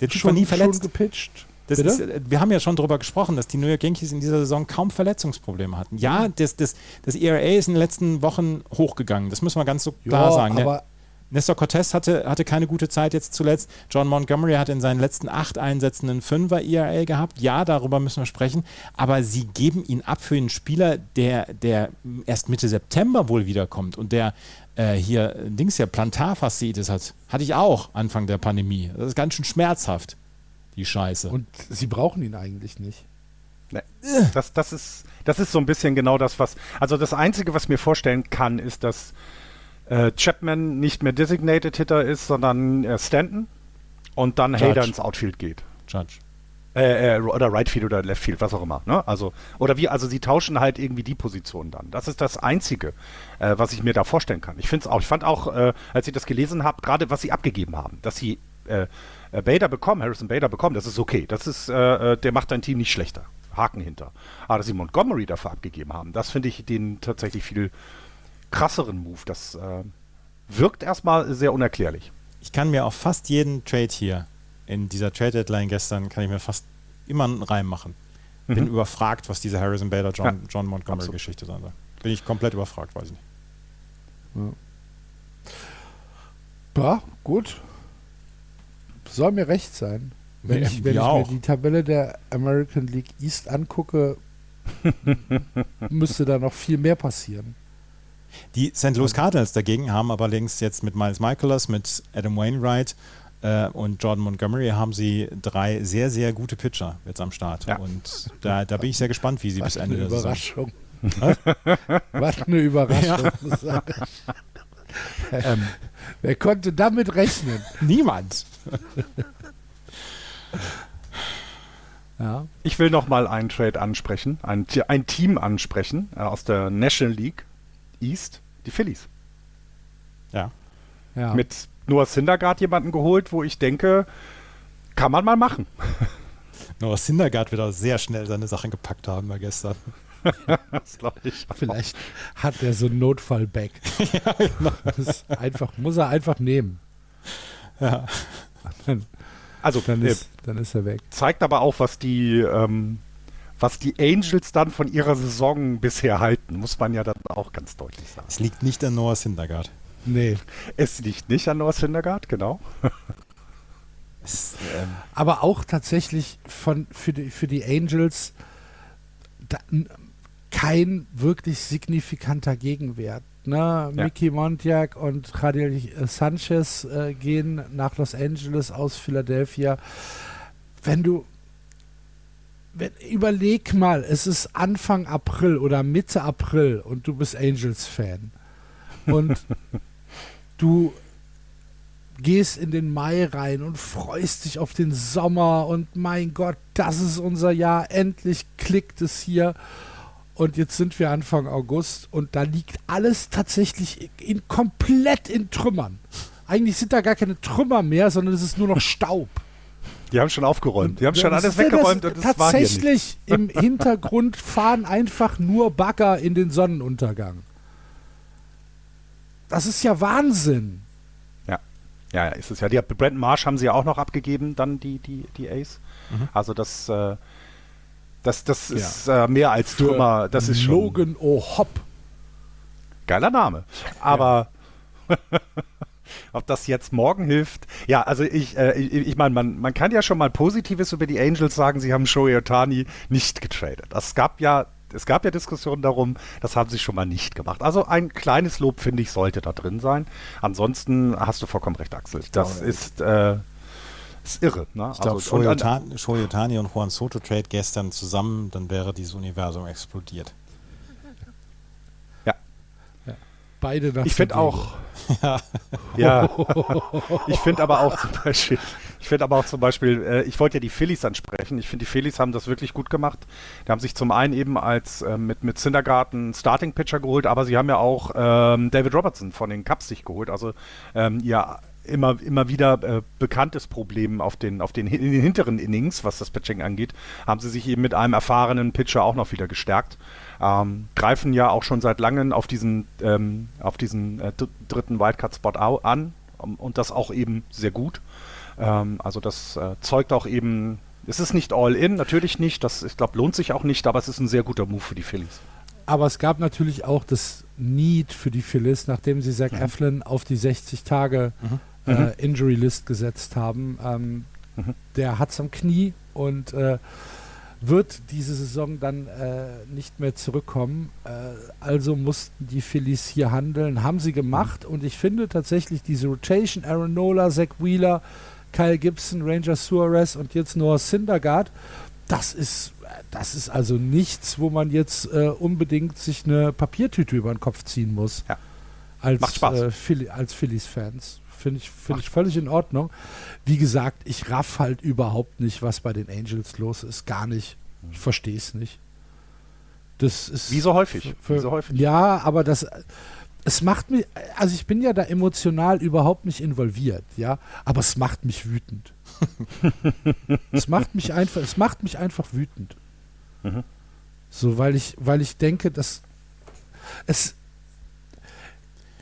Der Typ war schon, nie schon verletzt. gepitcht. Das ist, äh, wir haben ja schon darüber gesprochen, dass die New York Yankees in dieser Saison kaum Verletzungsprobleme hatten. Ja, das, das, das ERA ist in den letzten Wochen hochgegangen. Das müssen wir ganz so klar sagen. Der- aber Nestor Cortez hatte, hatte keine gute Zeit jetzt zuletzt. John Montgomery hat in seinen letzten acht Einsätzen einen Fünfer ERA gehabt. Ja, darüber müssen wir sprechen. Aber sie geben ihn ab für einen Spieler, der, der erst Mitte September wohl wiederkommt und der äh, hier Dings ja Plantarfasziitis hat. Hatte ich auch Anfang der Pandemie. Das ist ganz schön schmerzhaft, die Scheiße. und sie brauchen ihn eigentlich nicht. Das, das, ist, das ist so ein bisschen genau das, was. Also das Einzige, was ich mir vorstellen kann, ist, dass äh, Chapman nicht mehr Designated Hitter ist, sondern äh, Stanton und dann Judge. Hader ins Outfield geht. Judge. Äh, äh, oder Right Field oder Left Field, was auch immer. Ne? Also, oder wie, also sie tauschen halt irgendwie die Position dann. Das ist das Einzige, äh, was ich mir da vorstellen kann. Ich finde es auch, ich fand auch, äh, als ich das gelesen habe, gerade was sie abgegeben haben, dass sie äh, Bader bekommen, Harrison Bader bekommen, das ist okay. Das ist, äh, äh, der macht dein Team nicht schlechter. Haken hinter. Aber dass sie Montgomery dafür abgegeben haben, das finde ich den tatsächlich viel krasseren Move. Das äh, wirkt erstmal sehr unerklärlich. Ich kann mir auf fast jeden Trade hier in dieser Trade Deadline gestern, kann ich mir fast immer einen Reim machen. Bin Mhm. überfragt, was diese Harrison Bader, John, Ja, John Montgomery absolut. Geschichte sein soll. Bin ich komplett überfragt, weiß ich nicht. Ja, gut. Soll mir recht sein. Wenn Ja, ich, wenn mir ich mir die Tabelle der American League East angucke, [LAUGHS] müsste da noch viel mehr passieren. Die St. Louis Cardinals dagegen haben aber allerdings jetzt mit Miles Michaelis, mit Adam Wainwright äh, und Jordan Montgomery haben sie drei sehr, sehr gute Pitcher jetzt am Start. Ja. Und da, da bin ich sehr gespannt, wie sie bis Was Ende eine der Saison. Überraschung. [LAUGHS] Was eine Überraschung. Ähm, Wer konnte damit rechnen? niemand. [LAUGHS] Ja. Ich will noch mal einen Trade ansprechen, ein, ein Team ansprechen äh, aus der National League East, die Phillies. Ja. ja. Mit Noah Syndergaard jemanden geholt, wo ich denke, kann man mal machen. [LAUGHS] Noah Syndergaard wird auch sehr schnell seine Sachen gepackt haben bei gestern. [LAUGHS] Das glaube ich. Vielleicht hat er so ein Notfallback. [LAUGHS] genau. Das einfach, muss er einfach nehmen. Ja. Dann, Also dann, äh, ist, dann ist er weg. zeigt aber auch, was die, ähm, was die Angels dann von ihrer Saison bisher halten, muss man ja dann auch ganz deutlich sagen. Es liegt nicht an Noah Syndergaard. Nee. Es liegt nicht an Noah Syndergaard, genau. [LAUGHS] Es, ähm, Aber auch tatsächlich von, für, die, für die Angels da, kein wirklich signifikanter Gegenwert. Ne? Ja. Mickey Montiak und Jadil Sanchez äh, gehen nach Los Angeles aus Philadelphia. Wenn du wenn, überleg mal, es ist Anfang April oder Mitte April und du bist Angels-Fan. Und [LAUGHS] du gehst in den Mai rein und freust dich auf den Sommer und mein Gott, das ist unser Jahr, endlich klickt es hier. Und jetzt sind wir Anfang August und da liegt alles tatsächlich in, komplett in Trümmern. Eigentlich sind da gar keine Trümmer mehr, sondern es ist nur noch Staub. [LAUGHS] Die haben schon aufgeräumt. Die haben schon Das alles weggeräumt das, und es war hier nicht. Tatsächlich, im [LAUGHS] Hintergrund fahren einfach nur Bagger in den Sonnenuntergang. Das ist ja Wahnsinn. Ja, ja, ist es ja. Die, Brandon Marsh haben sie ja auch noch abgegeben, dann die, die, die Ace. Mhm. Also das, äh, das, das ist äh, mehr als Trümmer. Das ist schon Logan O'Hop. geiler Name. Aber [LAUGHS] ob das jetzt morgen hilft? Ja, also ich, äh, ich, ich meine, man, man kann ja schon mal Positives über die Angels sagen. Sie haben Shohei Otani nicht getradet. Es gab ja es gab ja Diskussionen darum, das haben sie schon mal nicht gemacht. Also ein kleines Lob, finde ich, sollte da drin sein. Ansonsten hast du vollkommen recht, Axel. Das ist, äh, ist irre. Ne? Ich glaube, also, Shoyotani und Juan Soto Trade gestern zusammen, dann wäre dieses Universum explodiert. Ja. ja. Beide nach Ich finde auch. ja. ja. ich finde aber auch zum Beispiel, ich finde aber auch zum Beispiel, äh, ich wollte ja die Phillies ansprechen. Ich finde, die Phillies haben das wirklich gut gemacht. Die haben sich zum einen eben als äh, mit, mit Syndergarten Starting Pitcher geholt, aber sie haben ja auch ähm, David Robertson von den Cubs sich geholt. Also ähm, ja, immer, immer wieder äh, bekanntes Problem auf den, auf den, in den hinteren Innings, was das Pitching angeht, haben sie sich eben mit einem erfahrenen Pitcher auch noch wieder gestärkt. Ähm, greifen ja auch schon seit langem auf diesen, ähm, auf diesen äh, dritten Wildcard-Spot an und das auch eben sehr gut. Ähm, also das äh, zeugt auch eben, es ist nicht all in, natürlich nicht, das ich glaube lohnt sich auch nicht, aber es ist ein sehr guter Move für die Phillies. Aber es gab natürlich auch das Need für die Phillies, nachdem sie Zach mhm. Eflin auf die 60 Tage mhm äh, mhm. Injury List gesetzt haben. Ähm, mhm. Der hat es am Knie und äh, wird diese Saison dann äh, nicht mehr zurückkommen. Äh, also mussten die Phillies hier handeln, haben sie gemacht und ich finde tatsächlich diese Rotation, Aaron Nola, Zach Wheeler, Kyle Gibson, Ranger Suarez und jetzt Noah Syndergaard, das ist, das ist also nichts, wo man jetzt äh, unbedingt sich eine Papiertüte über den Kopf ziehen muss. Ja. Als, Macht Spaß. Äh, Philly, als Phillies-Fans. Finde ich, find ich völlig in Ordnung. Wie gesagt, ich raff halt überhaupt nicht, was bei den Angels los ist. Gar nicht. Ich verstehe es nicht. Das ist. Wie so häufig. Für, Wie so häufig. Ja, aber das. Es macht mich, also ich bin ja da emotional überhaupt nicht involviert, ja, aber es macht mich wütend. [LAUGHS] es macht mich einfach, es macht mich einfach wütend. Mhm. So, weil ich, weil ich denke, dass es,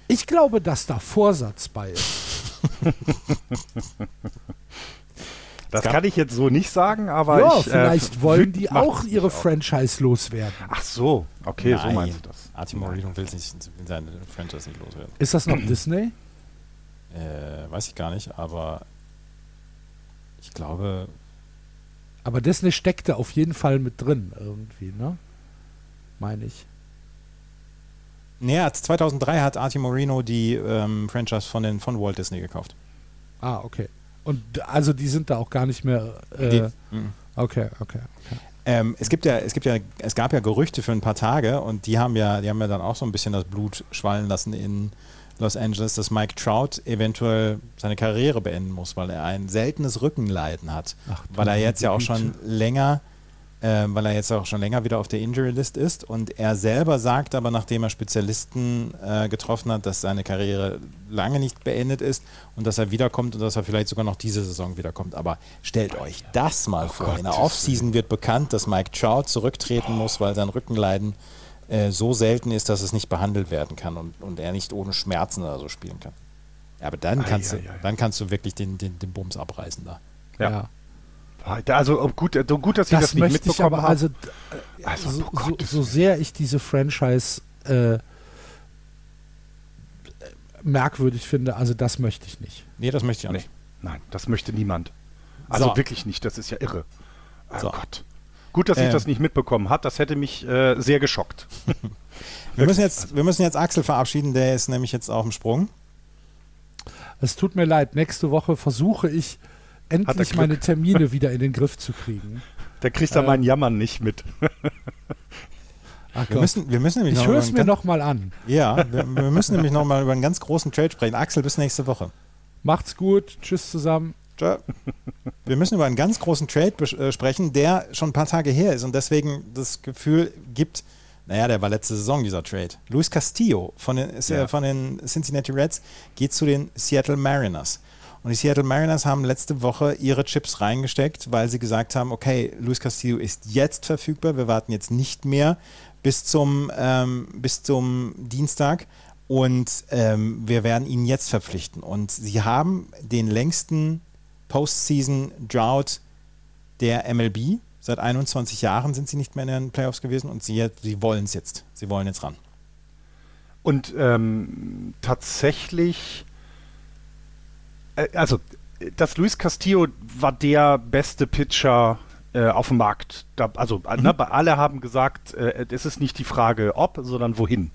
ich glaube, dass da Vorsatz bei ist. [LAUGHS] Das kann ich jetzt so nicht sagen, aber ja, ich, äh, vielleicht äh, wollen die auch ihre auch. Franchise loswerden. Ach so, okay, Nein. so meinst du das. Artie Moreno will, nicht, seine Franchise nicht loswerden. Ist das noch Disney? Äh, weiß ich gar nicht, aber ich glaube. Aber Disney steckte auf jeden Fall mit drin irgendwie, ne? Meine ich. Nee, 2003 hat Artie Moreno die ähm, Franchise von, den, von Walt Disney gekauft. Ah, okay. Und also die sind da auch gar nicht mehr. Äh, die, mhm. okay, okay. okay. Ähm, es gibt ja, es gibt ja, es gab ja Gerüchte für ein paar Tage und die haben ja, die haben ja dann auch so ein bisschen das Blut schwallen lassen in Los Angeles, dass Mike Trout eventuell seine Karriere beenden muss, weil er ein seltenes Rückenleiden hat. Ach, weil er jetzt ja auch schon länger äh, weil er jetzt auch schon länger wieder auf der Injury List ist. Und er selber sagt aber, nachdem er Spezialisten äh, getroffen hat, dass seine Karriere lange nicht beendet ist und dass er wiederkommt und dass er vielleicht sogar noch diese Saison wiederkommt. Aber stellt euch das mal oh vor. Gott, In der Offseason wird bekannt, dass Mike Trout zurücktreten muss, weil sein Rückenleiden äh, so selten ist, dass es nicht behandelt werden kann und, und er nicht ohne Schmerzen oder so spielen kann. Ja, aber dann kannst, ai, du, ai, ai. dann kannst du wirklich den, den, den Bums abreißen da. ja. ja. Also gut, gut dass ich das, das nicht mitbekommen habe. Also, äh, also so, oh so, so, sehr ich diese Franchise äh, merkwürdig finde, also das möchte ich nicht. Nee, das möchte ich auch nee. nicht. Nein, das möchte niemand. Also so. wirklich nicht, das ist ja irre. Oh so. Gott. Gut, dass ich ähm. das nicht mitbekommen habe, das hätte mich äh, sehr geschockt. [LAUGHS] wir, müssen jetzt, wir müssen jetzt Axel verabschieden, der ist nämlich jetzt auf dem Sprung. Es tut mir leid, nächste Woche versuche ich endlich meine Termine wieder in den Griff zu kriegen. Da kriegt er äh, meinen Jammern nicht mit. Ach wir, müssen, wir müssen nämlich ich höre es mir nochmal an. Ja, [LAUGHS] wir, wir müssen nämlich nochmal über einen ganz großen Trade sprechen. Axel, bis nächste Woche. Macht's gut. Tschüss zusammen. Ciao. Wir müssen über einen ganz großen Trade äh, sprechen, der schon ein paar Tage her ist und deswegen das Gefühl gibt, naja, der war letzte Saison, dieser Trade. Luis Castillo von den, ja. von den Cincinnati Reds geht zu den Seattle Mariners. Und die Seattle Mariners haben letzte Woche ihre Chips reingesteckt, weil sie gesagt haben, okay, Luis Castillo ist jetzt verfügbar, wir warten jetzt nicht mehr bis zum, ähm, bis zum Dienstag und ähm, wir werden ihn jetzt verpflichten. Und sie haben den längsten Postseason-Drought der MLB. Seit 21 Jahren sind sie nicht mehr in den Playoffs gewesen und sie, sie wollen es jetzt. Sie wollen jetzt ran. Und ähm, tatsächlich also, das Luis Castillo war der beste Pitcher äh, auf dem Markt. Da, also mhm. ne, alle haben gesagt, äh, es ist nicht die Frage ob, sondern wohin.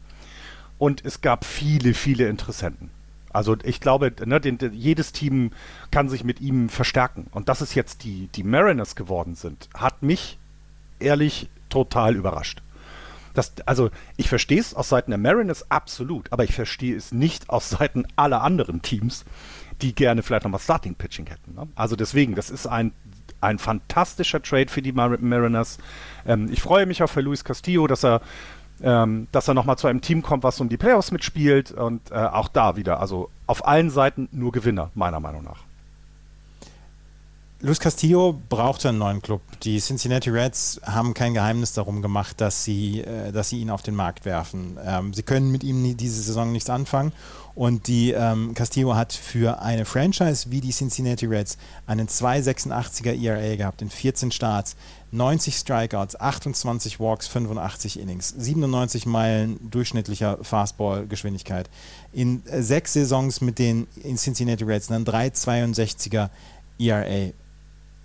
Und es gab viele, viele Interessenten. Also ich glaube, ne, den, den, jedes Team kann sich mit ihm verstärken. Und dass es jetzt die, die Mariners geworden sind, hat mich ehrlich total überrascht. Das, also ich verstehe es aus Seiten der Mariners absolut, aber ich verstehe es nicht aus Seiten aller anderen Teams, die gerne vielleicht nochmal Starting Pitching hätten. Ne? Also deswegen, das ist ein, ein fantastischer Trade für die Mar Mariners. Ähm, ich freue mich auch für Luis Castillo, dass er ähm, dass er nochmal zu einem Team kommt, was um die Playoffs mitspielt und äh, auch da wieder, also auf allen Seiten nur Gewinner, meiner Meinung nach. Luis Castillo brauchte einen neuen Club. Die Cincinnati Reds haben kein Geheimnis darum gemacht, dass sie, äh, dass sie ihn auf den Markt werfen. Ähm, sie können mit ihm diese Saison nichts anfangen. Und die ähm, Castillo hat für eine Franchise wie die Cincinnati Reds einen 2,86er ERA gehabt in 14 Starts, 90 Strikeouts, 28 Walks, 85 Innings, 97 Meilen durchschnittlicher Fastball-Geschwindigkeit. In äh, sechs Saisons mit den in Cincinnati Reds einen 3,62er ERA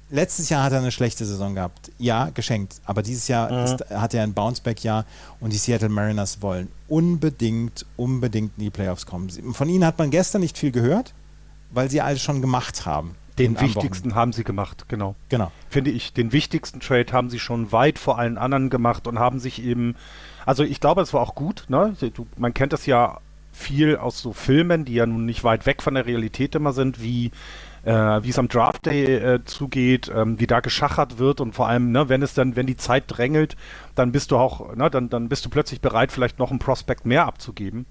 letztes Jahr hat er eine schlechte Saison gehabt. Ja, geschenkt. Aber dieses Jahr mhm. ist, hat er ein Bounceback-Jahr und die Seattle Mariners wollen unbedingt, unbedingt in die Playoffs kommen. Von ihnen hat man gestern nicht viel gehört, weil sie alles schon gemacht haben. Den wichtigsten haben sie gemacht, genau. Genau. Finde ich, den wichtigsten Trade haben sie schon weit vor allen anderen gemacht und haben sich eben, also ich glaube, es war auch gut, ne? man kennt das ja viel aus so Filmen, die ja nun nicht weit weg von der Realität immer sind, wie äh, wie es am Draft Day äh, zugeht, ähm, wie da geschachert wird und vor allem, ne, wenn es dann, wenn die Zeit drängelt, dann bist du auch, ne, dann, dann bist du plötzlich bereit, vielleicht noch einen Prospekt mehr abzugeben.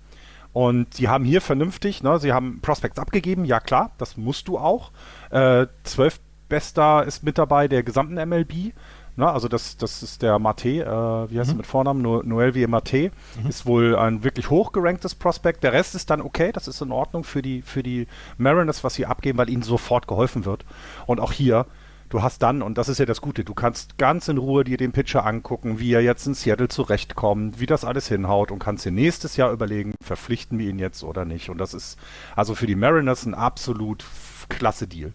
Und sie haben hier vernünftig, ne, sie haben Prospects abgegeben, ja klar, das musst du auch. Äh, zwölf Bester ist mit dabei der gesamten MLB. Na, also das, das ist der Mate, äh, wie heißt mhm. er mit Vornamen? No Noel wie Mate. Mhm. Ist wohl ein wirklich hochgeranktes Prospekt. Der Rest ist dann okay, das ist in Ordnung für die, für die Mariners, was sie abgeben, weil ihnen sofort geholfen wird. Und auch hier, du hast dann, und das ist ja das Gute, du kannst ganz in Ruhe dir den Pitcher angucken, wie er jetzt in Seattle zurechtkommt, wie das alles hinhaut und kannst dir nächstes Jahr überlegen, verpflichten wir ihn jetzt oder nicht. Und das ist also für die Mariners ein absolut klasse Deal.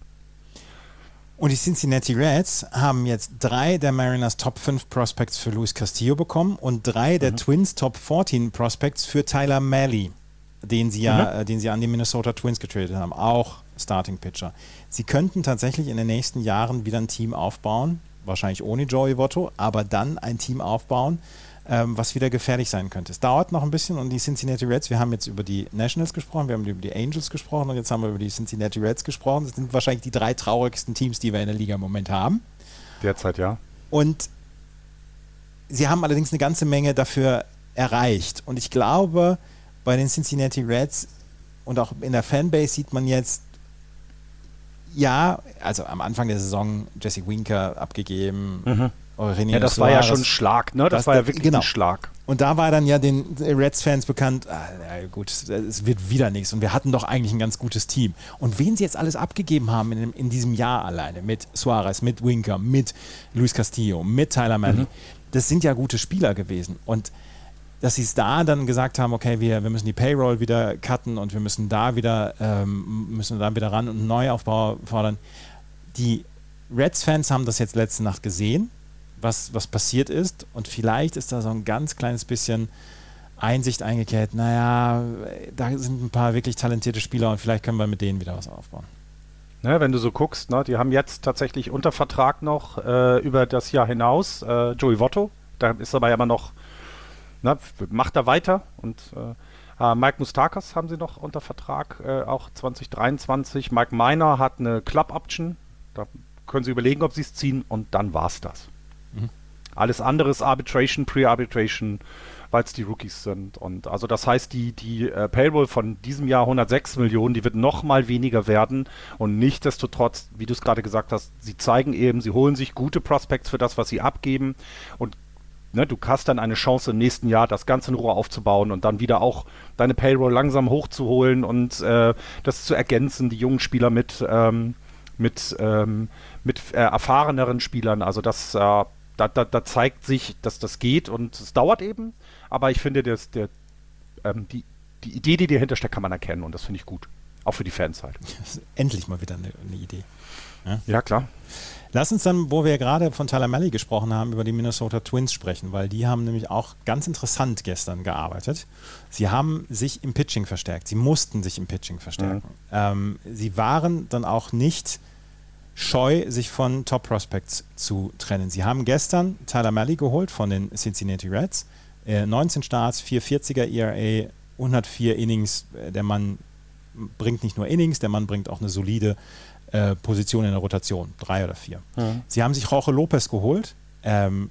Und die Cincinnati Reds haben jetzt drei der Mariners Top 5 Prospects für Luis Castillo bekommen und drei der mhm. Twins Top 14 Prospects für Tyler Malley, den sie ja, mhm. äh, den sie an die Minnesota Twins getradet haben, auch Starting Pitcher. Sie könnten tatsächlich in den nächsten Jahren wieder ein Team aufbauen, wahrscheinlich ohne Joey Votto, aber dann ein Team aufbauen, ähm, was wieder gefährlich sein könnte. Es dauert noch ein bisschen und die Cincinnati Reds, wir haben jetzt über die Nationals gesprochen, wir haben über die Angels gesprochen und jetzt haben wir über die Cincinnati Reds gesprochen. Das sind wahrscheinlich die drei traurigsten Teams, die wir in der Liga im Moment haben. Derzeit, ja. Und sie haben allerdings eine ganze Menge dafür erreicht. Und ich glaube, bei den Cincinnati Reds und auch in der Fanbase sieht man jetzt, ja, also am Anfang der Saison Jesse Winker abgegeben, mhm. René ja, das war ja schon ein Schlag, ne? Das, das war ja wirklich genau. ein Schlag. Und da war dann ja den Reds-Fans bekannt, ah, ja gut, es wird wieder nichts. Und wir hatten doch eigentlich ein ganz gutes Team. Und wen sie jetzt alles abgegeben haben in, in diesem Jahr alleine, mit Suarez, mit Winker, mit Luis Castillo, mit Tyler Manley, mhm. das sind ja gute Spieler gewesen. Und dass sie es da dann gesagt haben, okay, wir, wir müssen die Payroll wieder cutten und wir müssen da wieder, ähm, müssen da wieder ran und einen Neuaufbau fordern. Die Reds-Fans haben das jetzt letzte Nacht gesehen was, was passiert ist. Und vielleicht ist da so ein ganz kleines bisschen Einsicht eingekehrt. Naja, da sind ein paar wirklich talentierte Spieler und vielleicht können wir mit denen wieder was aufbauen. Ne, wenn du so guckst, ne, die haben jetzt tatsächlich unter Vertrag noch äh, über das Jahr hinaus äh, Joey Votto. Da ist aber immer noch, ne, macht er weiter. Und äh, äh Mike Mustakas haben sie noch unter Vertrag, äh, auch 2023. Mike Miner hat eine Club-Option. Da können sie überlegen, ob sie es ziehen. Und dann war es das. Alles andere ist Arbitration, Pre-Arbitration, weil es die Rookies sind. Und also das heißt, die, die äh, Payroll von diesem Jahr 106 Millionen, die wird noch mal weniger werden. Und nichtdestotrotz, wie du es gerade gesagt hast, sie zeigen eben, sie holen sich gute Prospects für das, was sie abgeben. Und ne, du hast dann eine Chance im nächsten Jahr, das Ganze in Ruhe aufzubauen und dann wieder auch deine Payroll langsam hochzuholen und äh, das zu ergänzen, die jungen Spieler mit, ähm, mit, ähm, mit äh, erfahreneren Spielern. Also das äh, da, da, da, zeigt sich, dass das geht und es dauert eben. Aber ich finde, das, der, ähm, die, die Idee, die dahinter steckt, kann man erkennen und das finde ich gut. Auch für die Fans halt. [LAUGHS] Endlich mal wieder eine, eine Idee. Ja? ja, klar. Lass uns dann, wo wir gerade von Tyler Malley gesprochen haben, über die Minnesota Twins sprechen, weil die haben nämlich auch ganz interessant gestern gearbeitet. Sie haben sich im Pitching verstärkt. Sie mussten sich im Pitching verstärken. Mhm. Ähm, sie waren dann auch nicht scheu, sich von Top Prospects zu trennen. Sie haben gestern Tyler Malley geholt von den Cincinnati Reds. Äh, 19 Starts, 440er ERA, 104 Innings. Äh, der Mann bringt nicht nur Innings, der Mann bringt auch eine solide äh, Position in der Rotation, drei oder vier. Mhm. Sie haben sich Jorge Lopez geholt, ähm,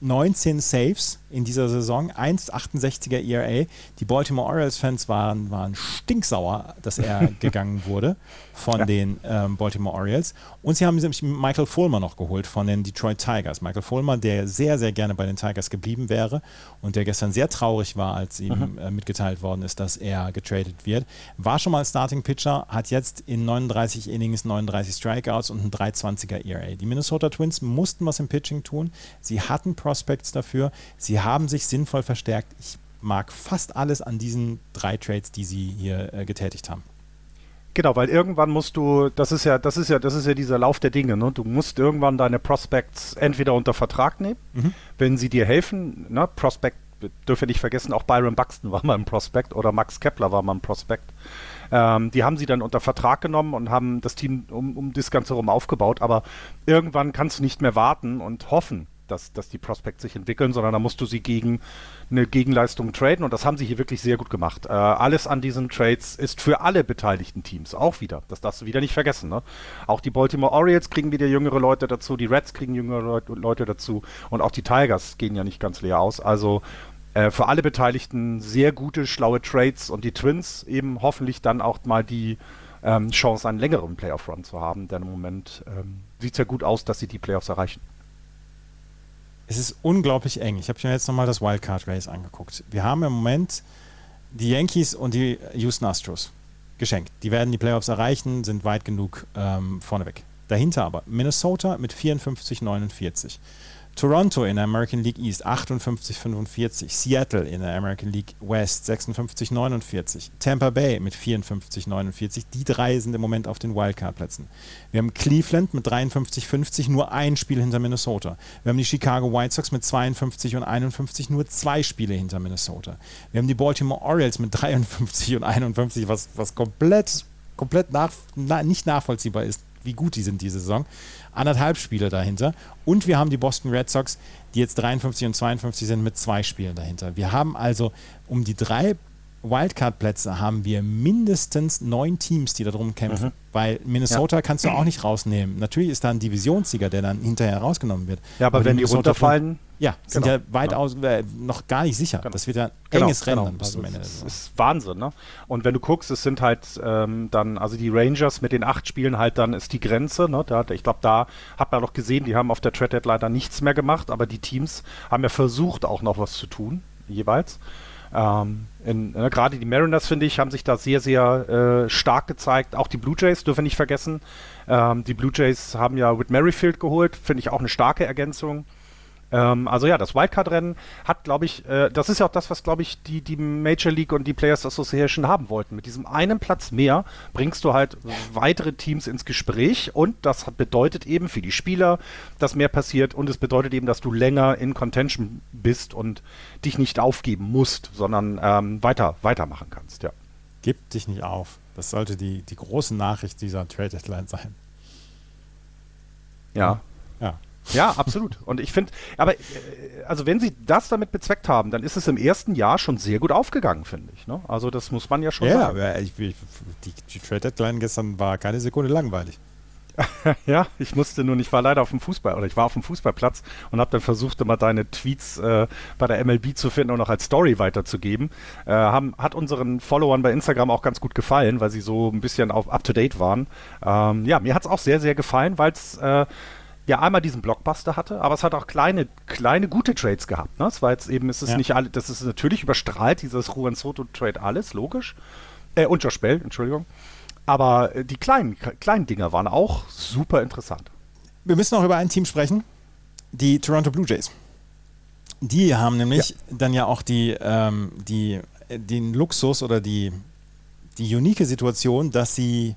19 Saves in dieser Saison, 1,68er ERA. Die Baltimore Orioles-Fans waren, waren stinksauer, dass er [LAUGHS] gegangen wurde von ja. den ähm, Baltimore Orioles. Und sie haben nämlich Michael Fulmer noch geholt von den Detroit Tigers. Michael Fulmer, der sehr, sehr gerne bei den Tigers geblieben wäre und der gestern sehr traurig war, als ihm mhm. äh, mitgeteilt worden ist, dass er getradet wird. War schon mal Starting Pitcher, hat jetzt in 39 Innings 39 Strikeouts und ein 320er ERA. Die Minnesota Twins mussten was im Pitching tun. Sie hatten Pro Prospects dafür. Sie haben sich sinnvoll verstärkt. Ich mag fast alles an diesen drei Trades, die sie hier äh, getätigt haben. Genau, weil irgendwann musst du, das ist ja, das ist ja, das ist ja dieser Lauf der Dinge, ne? Du musst irgendwann deine Prospects entweder unter Vertrag nehmen, mhm. wenn sie dir helfen, ne? Prospect, dürfen nicht vergessen, auch Byron Buxton war mal ein Prospect oder Max Kepler war mal ein Prospect. Ähm, die haben sie dann unter Vertrag genommen und haben das Team um, um das Ganze herum aufgebaut, aber irgendwann kannst du nicht mehr warten und hoffen, dass, dass die Prospects sich entwickeln, sondern da musst du sie gegen eine Gegenleistung traden und das haben sie hier wirklich sehr gut gemacht. Äh, alles an diesen Trades ist für alle beteiligten Teams auch wieder. Das darfst du wieder nicht vergessen. Ne? Auch die Baltimore Orioles kriegen wieder jüngere Leute dazu, die Reds kriegen jüngere Leute dazu und auch die Tigers gehen ja nicht ganz leer aus. Also äh, für alle Beteiligten sehr gute, schlaue Trades und die Twins eben hoffentlich dann auch mal die ähm, Chance, einen längeren Playoff-Run zu haben, denn im Moment ähm, sieht es ja gut aus, dass sie die Playoffs erreichen es ist unglaublich eng. Ich habe mir jetzt nochmal das Wildcard Race angeguckt. Wir haben im Moment die Yankees und die Houston Astros geschenkt. Die werden die Playoffs erreichen, sind weit genug ähm, vorneweg. Dahinter aber Minnesota mit 54,49. Toronto in der American League East 58,45, Seattle in der American League West 56,49, Tampa Bay mit 54,49. Die drei sind im Moment auf den Wildcard-Plätzen. Wir haben Cleveland mit 53,50, nur ein Spiel hinter Minnesota. Wir haben die Chicago White Sox mit 52 und 51, nur zwei Spiele hinter Minnesota. Wir haben die Baltimore Orioles mit 53 und 51, was, was komplett, komplett nach, na, nicht nachvollziehbar ist, wie gut die sind diese Saison anderthalb Spiele dahinter. Und wir haben die Boston Red Sox, die jetzt 53 und 52 sind, mit zwei Spielen dahinter. Wir haben also um die drei Wildcard-Plätze haben wir mindestens neun Teams, die darum kämpfen. Mhm. Weil Minnesota ja. kannst du auch nicht rausnehmen. Natürlich ist da ein Divisionssieger, der dann hinterher rausgenommen wird. Ja, aber, aber wenn die runterfallen. Ja, sind genau, ja weitaus genau. äh, noch gar nicht sicher. Genau. Das wird ja genau, enges Rennen genau. bis zum Ende. Das ist Wahnsinn, ne? Und wenn du guckst, es sind halt ähm, dann, also die Rangers mit den acht Spielen halt dann ist die Grenze, ne? Da, ich glaube, da hat man doch gesehen, die haben auf der Trade leider nichts mehr gemacht, aber die Teams haben ja versucht, auch noch was zu tun, jeweils. Ähm, äh, Gerade die Mariners, finde ich, haben sich da sehr, sehr äh, stark gezeigt. Auch die Blue Jays dürfen wir nicht vergessen. Ähm, die Blue Jays haben ja Whit Merrifield geholt, finde ich auch eine starke Ergänzung. Ähm, also ja, das Wildcard-Rennen hat, glaube ich, äh, das ist ja auch das, was, glaube ich, die, die Major League und die Players Association haben wollten. Mit diesem einen Platz mehr bringst du halt weitere Teams ins Gespräch und das bedeutet eben für die Spieler, dass mehr passiert und es bedeutet eben, dass du länger in Contention bist und dich nicht aufgeben musst, sondern ähm, weiter, weitermachen kannst, ja. Gib dich nicht auf. Das sollte die, die große Nachricht dieser Trade Deadline sein. Ja. Ja. Absolut. Und ich finde, aber äh, also wenn sie das damit bezweckt haben, dann ist es im ersten Jahr schon sehr gut aufgegangen, finde ich. Ne? Also das muss man ja schon ja, sagen. Ja, ich, ich, die, die Trade Deadline gestern war keine Sekunde langweilig. [LAUGHS] ja, ich musste nur, ich war leider auf dem Fußball oder ich war auf dem Fußballplatz und habe dann versucht, immer deine Tweets äh, bei der MLB zu finden und noch als Story weiterzugeben. Äh, haben, hat unseren Followern bei Instagram auch ganz gut gefallen, weil sie so ein bisschen auf up to date waren. Ähm, ja, mir hat es auch sehr, sehr gefallen, weil es äh, ja einmal diesen Blockbuster hatte, aber es hat auch kleine, kleine gute Trades gehabt. Ne? Es war jetzt eben, es ist ja. nicht alle, das ist natürlich überstrahlt, dieses Juan Soto Trade alles, logisch. Äh, und Josh Bell, Entschuldigung. Aber äh, die kleinen, kleinen Dinger waren auch super interessant. Wir müssen noch über ein Team sprechen. Die Toronto Blue Jays. Die haben nämlich ja. dann ja auch die, ähm, die, den Luxus oder die, die unique Situation, dass sie,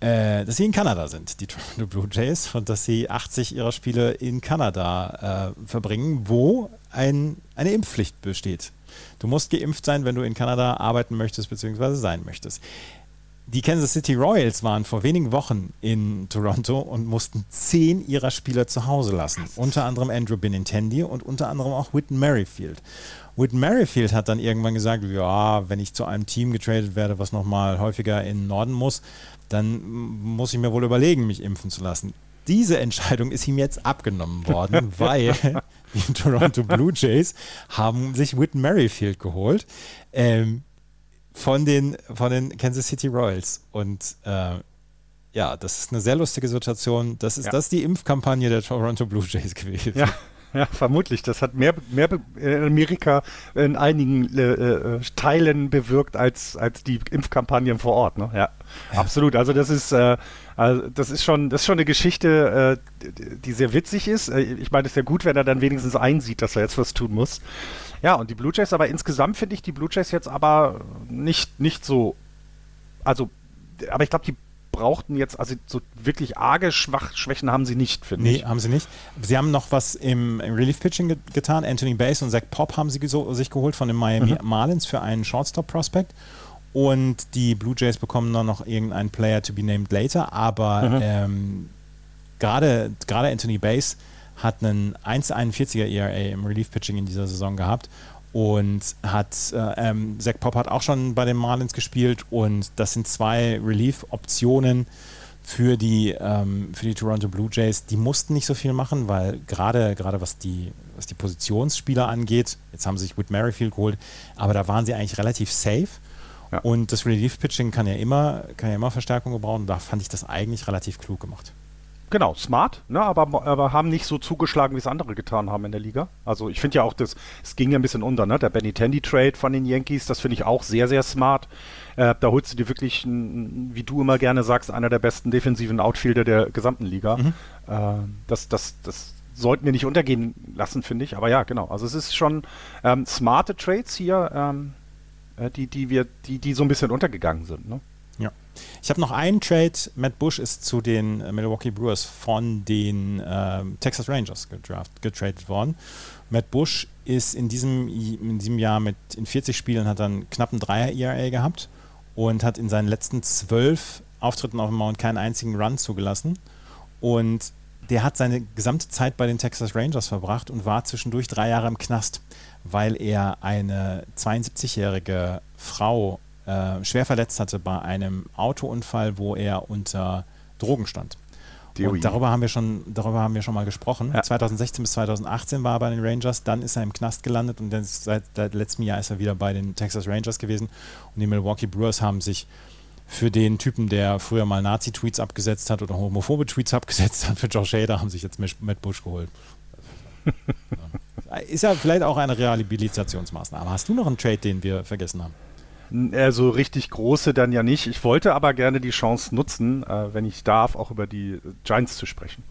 äh, dass sie in Kanada sind, die Toronto Blue Jays, und dass sie 80 ihrer Spiele in Kanada äh, verbringen, wo ein, eine Impfpflicht besteht. Du musst geimpft sein, wenn du in Kanada arbeiten möchtest bzw. sein möchtest. Die Kansas City Royals waren vor wenigen Wochen in Toronto und mussten zehn ihrer Spieler zu Hause lassen. Unter anderem Andrew Benintendi und unter anderem auch Whitten Merrifield. Whit Merrifield hat dann irgendwann gesagt, ja, wenn ich zu einem Team getradet werde, was nochmal häufiger in den Norden muss, dann muss ich mir wohl überlegen, mich impfen zu lassen. Diese Entscheidung ist ihm jetzt abgenommen worden, [LAUGHS] weil die Toronto Blue Jays haben sich Whit Merrifield geholt ähm, von, den, von den Kansas City Royals. Und äh, ja, das ist eine sehr lustige Situation. Das ist, ja. das ist die Impfkampagne der Toronto Blue Jays gewesen. Ja. Ja, vermutlich. Das hat mehr, mehr in Amerika in einigen äh, äh, Teilen bewirkt als, als die Impfkampagnen vor Ort. Ne? Ja, ja. absolut. Also das ist, äh, also das ist schon, das ist schon eine Geschichte, äh, die sehr witzig ist. Äh, ich meine, es ist ja gut, wenn er dann wenigstens einsieht, dass er jetzt was tun muss. Ja, und die Blue Jays, aber insgesamt finde ich die Blue Jays jetzt aber nicht, nicht so. Also, aber ich glaube, die brauchten jetzt, also so wirklich arge Schwach Schwächen haben sie nicht, finde nee, ich. Nee, haben sie nicht. Sie haben noch was im, im Relief-Pitching ge getan. Anthony Bass und Zach Pop haben sie sich geholt von den Miami mhm. Marlins für einen Shortstop-Prospect. Und die Blue Jays bekommen dann noch irgendeinen Player to be named later. Aber mhm. ähm, gerade Anthony Bass hat einen 1,41er ERA im Relief-Pitching in dieser Saison gehabt und hat äh, ähm, Zach Pop hat auch schon bei den Marlins gespielt und das sind zwei Relief-Optionen für die ähm, für die Toronto Blue Jays. Die mussten nicht so viel machen, weil gerade gerade was die was die Positionsspieler angeht, jetzt haben sie sich Whit Merrifield geholt, aber da waren sie eigentlich relativ safe. Ja. Und das Relief-Pitching kann ja immer kann ja immer Verstärkung gebrauchen. Da fand ich das eigentlich relativ klug gemacht. Genau, smart, ne, aber, aber haben nicht so zugeschlagen, wie es andere getan haben in der Liga. Also ich finde ja auch, das, es ging ja ein bisschen unter, ne? Der Benny Tandy Trade von den Yankees, das finde ich auch sehr, sehr smart. Äh, da holst du dir wirklich, ein, wie du immer gerne sagst, einer der besten defensiven Outfielder der gesamten Liga. Mhm. Äh, das, das, das sollten wir nicht untergehen lassen, finde ich. Aber ja, genau. Also es ist schon ähm, smarte Trades hier, ähm, äh, die, die wir, die, die so ein bisschen untergegangen sind, ne? Ich habe noch einen Trade. Matt Bush ist zu den äh, Milwaukee Brewers von den äh, Texas Rangers gedraft, getradet worden. Matt Bush ist in diesem, in diesem Jahr mit in 40 Spielen hat dann knapp einen Dreier ERA gehabt und hat in seinen letzten zwölf Auftritten auf dem Mount keinen einzigen Run zugelassen. Und der hat seine gesamte Zeit bei den Texas Rangers verbracht und war zwischendurch drei Jahre im Knast, weil er eine 72-jährige Frau äh, schwer verletzt hatte bei einem Autounfall, wo er unter Drogen stand. Und darüber haben wir schon, darüber haben wir schon mal gesprochen. Ja. 2016 bis 2018 war er bei den Rangers, dann ist er im Knast gelandet und seit, seit letztem Jahr ist er wieder bei den Texas Rangers gewesen. Und die Milwaukee Brewers haben sich für den Typen, der früher mal Nazi-Tweets abgesetzt hat oder homophobe Tweets abgesetzt hat, für Josh Hader, haben sich jetzt Matt Bush geholt. [LAUGHS] ist ja vielleicht auch eine Rehabilitationsmaßnahme. Hast du noch einen Trade, den wir vergessen haben? Äh, so richtig große dann ja nicht. Ich wollte aber gerne die Chance nutzen, äh, wenn ich darf, auch über die Giants zu sprechen.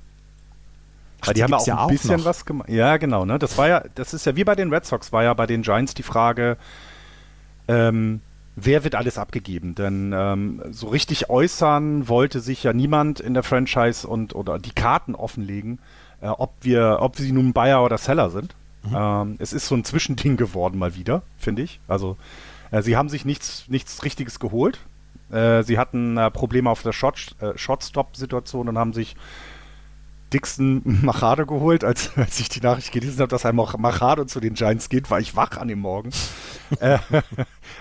Ach, Weil die, die haben auch ja ein auch bisschen noch. was gemacht. Ja, genau. Ne? Das war ja, das ist ja wie bei den Red Sox, war ja bei den Giants die Frage, ähm, wer wird alles abgegeben? Denn ähm, so richtig äußern wollte sich ja niemand in der Franchise und oder die Karten offenlegen, äh, ob wir, ob sie nun Bayer oder Seller sind. Mhm. Ähm, es ist so ein Zwischending geworden mal wieder, finde ich. Also sie haben sich nichts, nichts Richtiges geholt. Äh, sie hatten äh, Probleme auf der Shot, äh, Shotstop-Situation und haben sich Dixon [LAUGHS] Machado geholt. Als, [LAUGHS] als ich die Nachricht gelesen habe, dass ein Machado zu den Giants geht, war ich wach an dem Morgen. [LAUGHS] äh,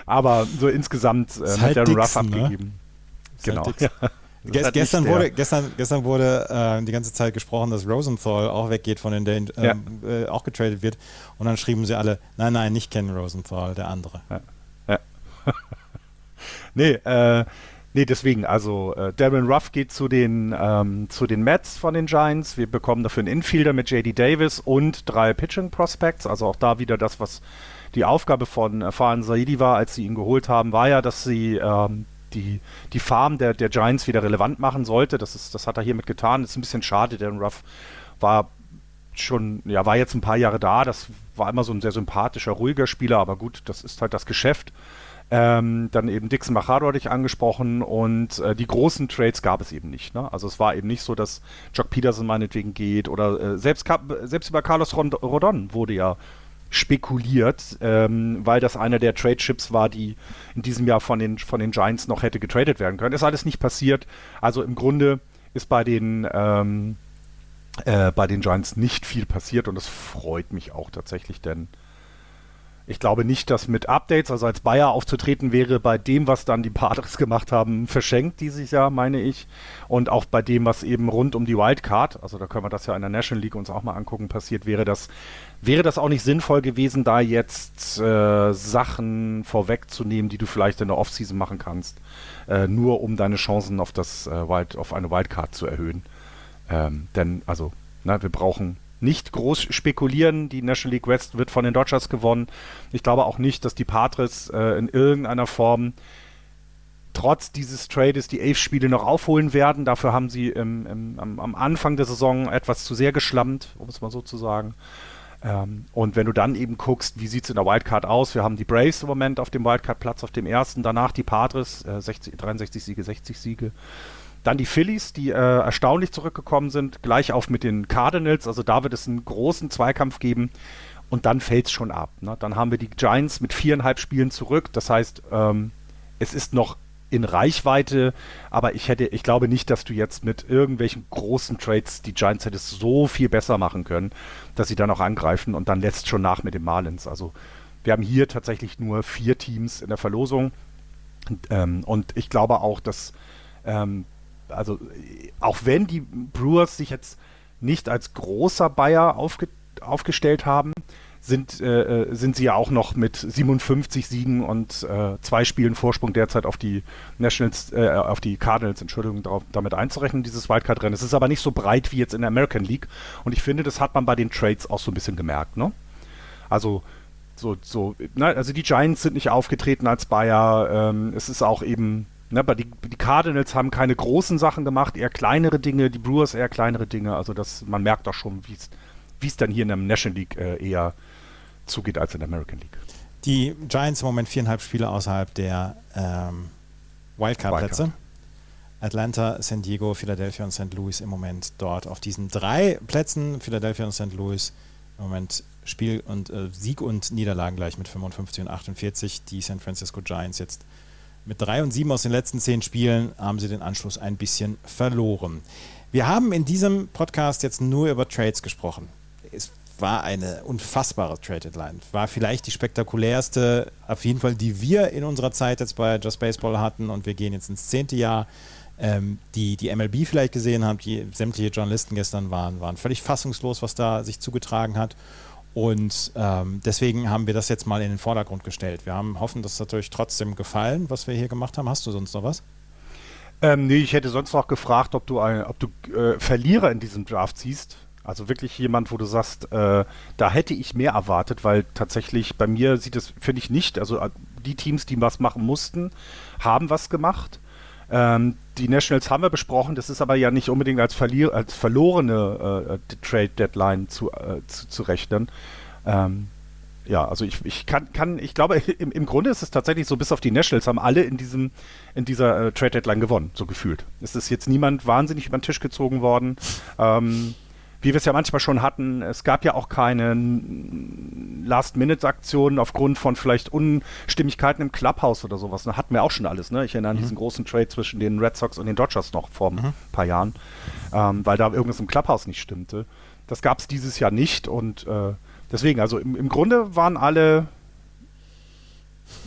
aber so insgesamt äh, mit halt der Ruff ne? abgegeben. Ne? Genau. Halt ja. Halt gestern, wurde, gestern, gestern wurde äh, die ganze Zeit gesprochen, dass Rosenthal auch weggeht von den äh, ja. äh, auch getradet wird. Und dann schrieben sie alle, nein, nein, nicht Ken Rosenthal, der andere. Ja. [LAUGHS] nee, äh, nee, deswegen, also äh, Darren Ruff geht zu den, ähm, zu den Mets von den Giants. Wir bekommen dafür einen Infielder mit JD Davis und drei Pitching Prospects. Also auch da wieder das, was die Aufgabe von äh, Fahan Saidi war, als sie ihn geholt haben, war ja, dass sie ähm, die, die Farm der, der Giants wieder relevant machen sollte. Das, ist, das hat er hiermit getan. Ist ein bisschen schade, Darren Ruff war schon, ja, war jetzt ein paar Jahre da. Das war immer so ein sehr sympathischer, ruhiger Spieler, aber gut, das ist halt das Geschäft. Ähm, dann eben Dixon Machado hatte ich angesprochen und äh, die großen Trades gab es eben nicht. Ne? Also es war eben nicht so, dass Jock Peterson meinetwegen geht oder äh, selbst, selbst über Carlos Rodon wurde ja spekuliert, ähm, weil das einer der Trade-Chips war, die in diesem Jahr von den, von den Giants noch hätte getradet werden können. Ist alles nicht passiert. Also im Grunde ist bei den, ähm, äh, bei den Giants nicht viel passiert und das freut mich auch tatsächlich, denn ich glaube nicht, dass mit Updates, also als Bayer aufzutreten wäre, bei dem, was dann die Padres gemacht haben, verschenkt dieses Jahr, meine ich. Und auch bei dem, was eben rund um die Wildcard, also da können wir das ja in der National League uns auch mal angucken, passiert, wäre das, wäre das auch nicht sinnvoll gewesen, da jetzt äh, Sachen vorwegzunehmen, die du vielleicht in der Offseason machen kannst, äh, nur um deine Chancen auf das äh, Wild, auf eine Wildcard zu erhöhen. Ähm, denn, also, na, wir brauchen nicht groß spekulieren. Die National League West wird von den Dodgers gewonnen. Ich glaube auch nicht, dass die Padres äh, in irgendeiner Form trotz dieses Trades die Elf-Spiele noch aufholen werden. Dafür haben sie im, im, am, am, Anfang der Saison etwas zu sehr geschlammt, um es mal so zu sagen. Ähm, und wenn du dann eben guckst, wie sieht es in der Wildcard aus? Wir haben die Braves im Moment auf dem Wildcard-Platz auf dem ersten, danach die Padres, äh, 60, 63 Siege, 60 Siege. Dann die Phillies, die äh, erstaunlich zurückgekommen sind, gleich auf mit den Cardinals. Also da wird es einen großen Zweikampf geben. Und dann fällt es schon ab. Ne? Dann haben wir die Giants mit viereinhalb Spielen zurück. Das heißt, ähm, es ist noch in Reichweite, aber ich hätte, ich glaube nicht, dass du jetzt mit irgendwelchen großen Trades die Giants hättest so viel besser machen können, dass sie dann auch angreifen und dann lässt schon nach mit den Marlins. Also wir haben hier tatsächlich nur vier Teams in der Verlosung und, ähm, und ich glaube auch, dass ähm, also auch wenn die Brewers sich jetzt nicht als großer Bayer aufge aufgestellt haben, sind, äh, äh sind sie ja auch noch mit 57 Siegen und äh, zwei Spielen Vorsprung derzeit auf die Nationals, äh, auf die Cardinals, Entschuldigung, darauf, damit einzurechnen, dieses Wildcard-Rennen. Es ist aber nicht so breit wie jetzt in der American League und ich finde, das hat man bei den Trades auch so ein bisschen gemerkt, ne? Also so, so, ne, also die Giants sind nicht aufgetreten als Bayer, ähm, es ist auch eben Ne, aber die, die, Cardinals haben keine großen Sachen gemacht, eher kleinere Dinge, die Brewers eher kleinere Dinge. Also das, man merkt doch schon, wie es dann hier in der National League äh, eher zugeht als in der American League. Die Giants im Moment viereinhalb Spiele außerhalb der ähm, Wildcard-Plätze. Wildcard. Atlanta, San Diego, Philadelphia und St. Louis im Moment dort auf diesen drei Plätzen. Philadelphia und St. Louis im Moment Spiel und äh, Sieg und Niederlagen gleich mit 55 und 48. Die San Francisco Giants jetzt mit 3 und 7 aus den letzten 10 Spielen haben sie den Anschluss ein bisschen verloren. Wir haben in diesem Podcast jetzt nur über Trades gesprochen. Es war eine unfassbare Trade Deadline. War vielleicht die spektakulärste, auf jeden Fall, die wir in unserer Zeit jetzt bei Just Baseball hatten und wir gehen jetzt ins zehnte Jahr. Ähm, die die MLB vielleicht gesehen haben, die sämtliche Journalisten gestern waren, waren völlig fassungslos, was da sich zugetragen hat. Und ähm, deswegen haben wir das jetzt mal in den Vordergrund gestellt. Wir haben hoffen, dass es natürlich trotzdem gefallen, was wir hier gemacht haben. Hast du sonst noch was? Ähm, nee, ich hätte sonst noch gefragt, ob du, ein, ob du äh, Verlierer in diesem Draft siehst. Also wirklich jemand, wo du sagst, äh, da hätte ich mehr erwartet, weil tatsächlich bei mir sieht es, finde ich nicht, also äh, die Teams, die was machen mussten, haben was gemacht. Ähm, die Nationals haben wir besprochen, das ist aber ja nicht unbedingt als, verlier als verlorene äh, äh Trade Deadline zu, äh, zu, zu, rechnen. Ähm, ja, also ich, ich kann, kann, ich glaube, [LAUGHS] im, im Grunde ist es tatsächlich so, bis auf die Nationals haben alle in diesem, in dieser äh, Trade Deadline gewonnen, so gefühlt. Es ist jetzt niemand wahnsinnig über den Tisch gezogen worden. Ähm, wie wir es ja manchmal schon hatten, es gab ja auch keine Last-Minute-Aktionen aufgrund von vielleicht Unstimmigkeiten im Clubhouse oder sowas. Da hatten wir auch schon alles. Ne? Ich erinnere an mhm. diesen großen Trade zwischen den Red Sox und den Dodgers noch vor mhm. ein paar Jahren, ähm, weil da irgendwas im Clubhouse nicht stimmte. Das gab es dieses Jahr nicht und äh, deswegen, also im, im Grunde waren alle,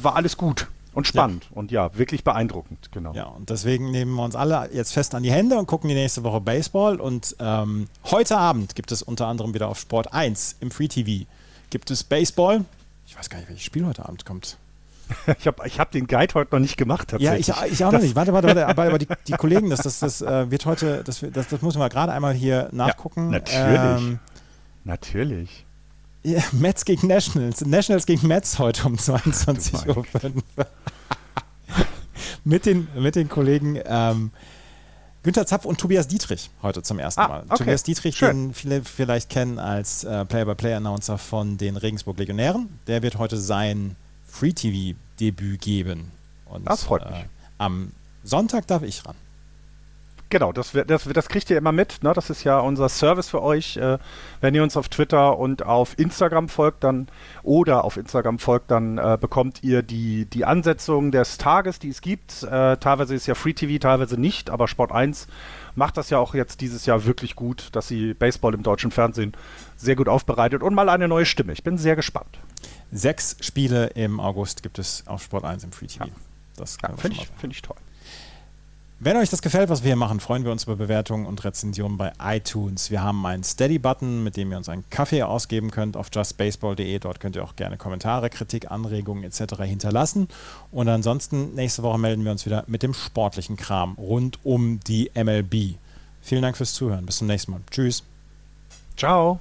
war alles gut. Und spannend ja. und ja, wirklich beeindruckend, genau. Ja, und deswegen nehmen wir uns alle jetzt fest an die Hände und gucken die nächste Woche Baseball. Und ähm, heute Abend gibt es unter anderem wieder auf Sport 1 im Free TV gibt es Baseball. Ich weiß gar nicht, welches Spiel heute Abend kommt. [LAUGHS] ich habe ich hab den Guide heute noch nicht gemacht, tatsächlich. Ja, ich, ich auch das noch nicht. Warte, warte, warte. Aber, aber die, die, Kollegen, das, das, das äh, wird heute, das, das, das müssen wir gerade einmal hier nachgucken. Ja, natürlich. Ähm, natürlich. Ja, Mets gegen Nationals. Nationals gegen Mets heute um [LAUGHS] 22.05 Uhr. [LAUGHS] mit, den, mit den Kollegen ähm, Günther Zapf und Tobias Dietrich heute zum ersten ah, Mal. Okay. Tobias Dietrich, Schön. den viele vielleicht kennen als äh, Play-by-Play-Announcer von den Regensburg Legionären. Der wird heute sein Free-TV Live-Debüt geben. Und, das freut mich. Äh, am Sonntag darf ich ran. Genau, das, das, das kriegt ihr immer mit. Ne? Das ist ja unser Service für euch. Äh, wenn ihr uns auf Twitter und auf Instagram folgt, dann oder auf Instagram folgt, dann äh, bekommt ihr die, die Ansetzung des Tages, die es gibt. Äh, teilweise ist ja Free TV, teilweise nicht, aber Sport 1 macht das ja auch jetzt dieses Jahr wirklich gut, dass sie Baseball im deutschen Fernsehen sehr gut aufbereitet und mal eine neue Stimme. Ich bin sehr gespannt. Sechs Spiele im August gibt es auf Sport 1 im Free TV. Ja. Das ja, finde ich, find ich toll. Wenn euch das gefällt, was wir hier machen, freuen wir uns über Bewertungen und Rezensionen bei iTunes. Wir haben einen Steady-Button, mit dem ihr uns einen Kaffee ausgeben könnt auf justbaseball.de. Dort könnt ihr auch gerne Kommentare, Kritik, Anregungen etc. hinterlassen. Und ansonsten, nächste Woche melden wir uns wieder mit dem sportlichen Kram rund um die MLB. Vielen Dank fürs Zuhören. Bis zum nächsten Mal. Tschüss. Ciao.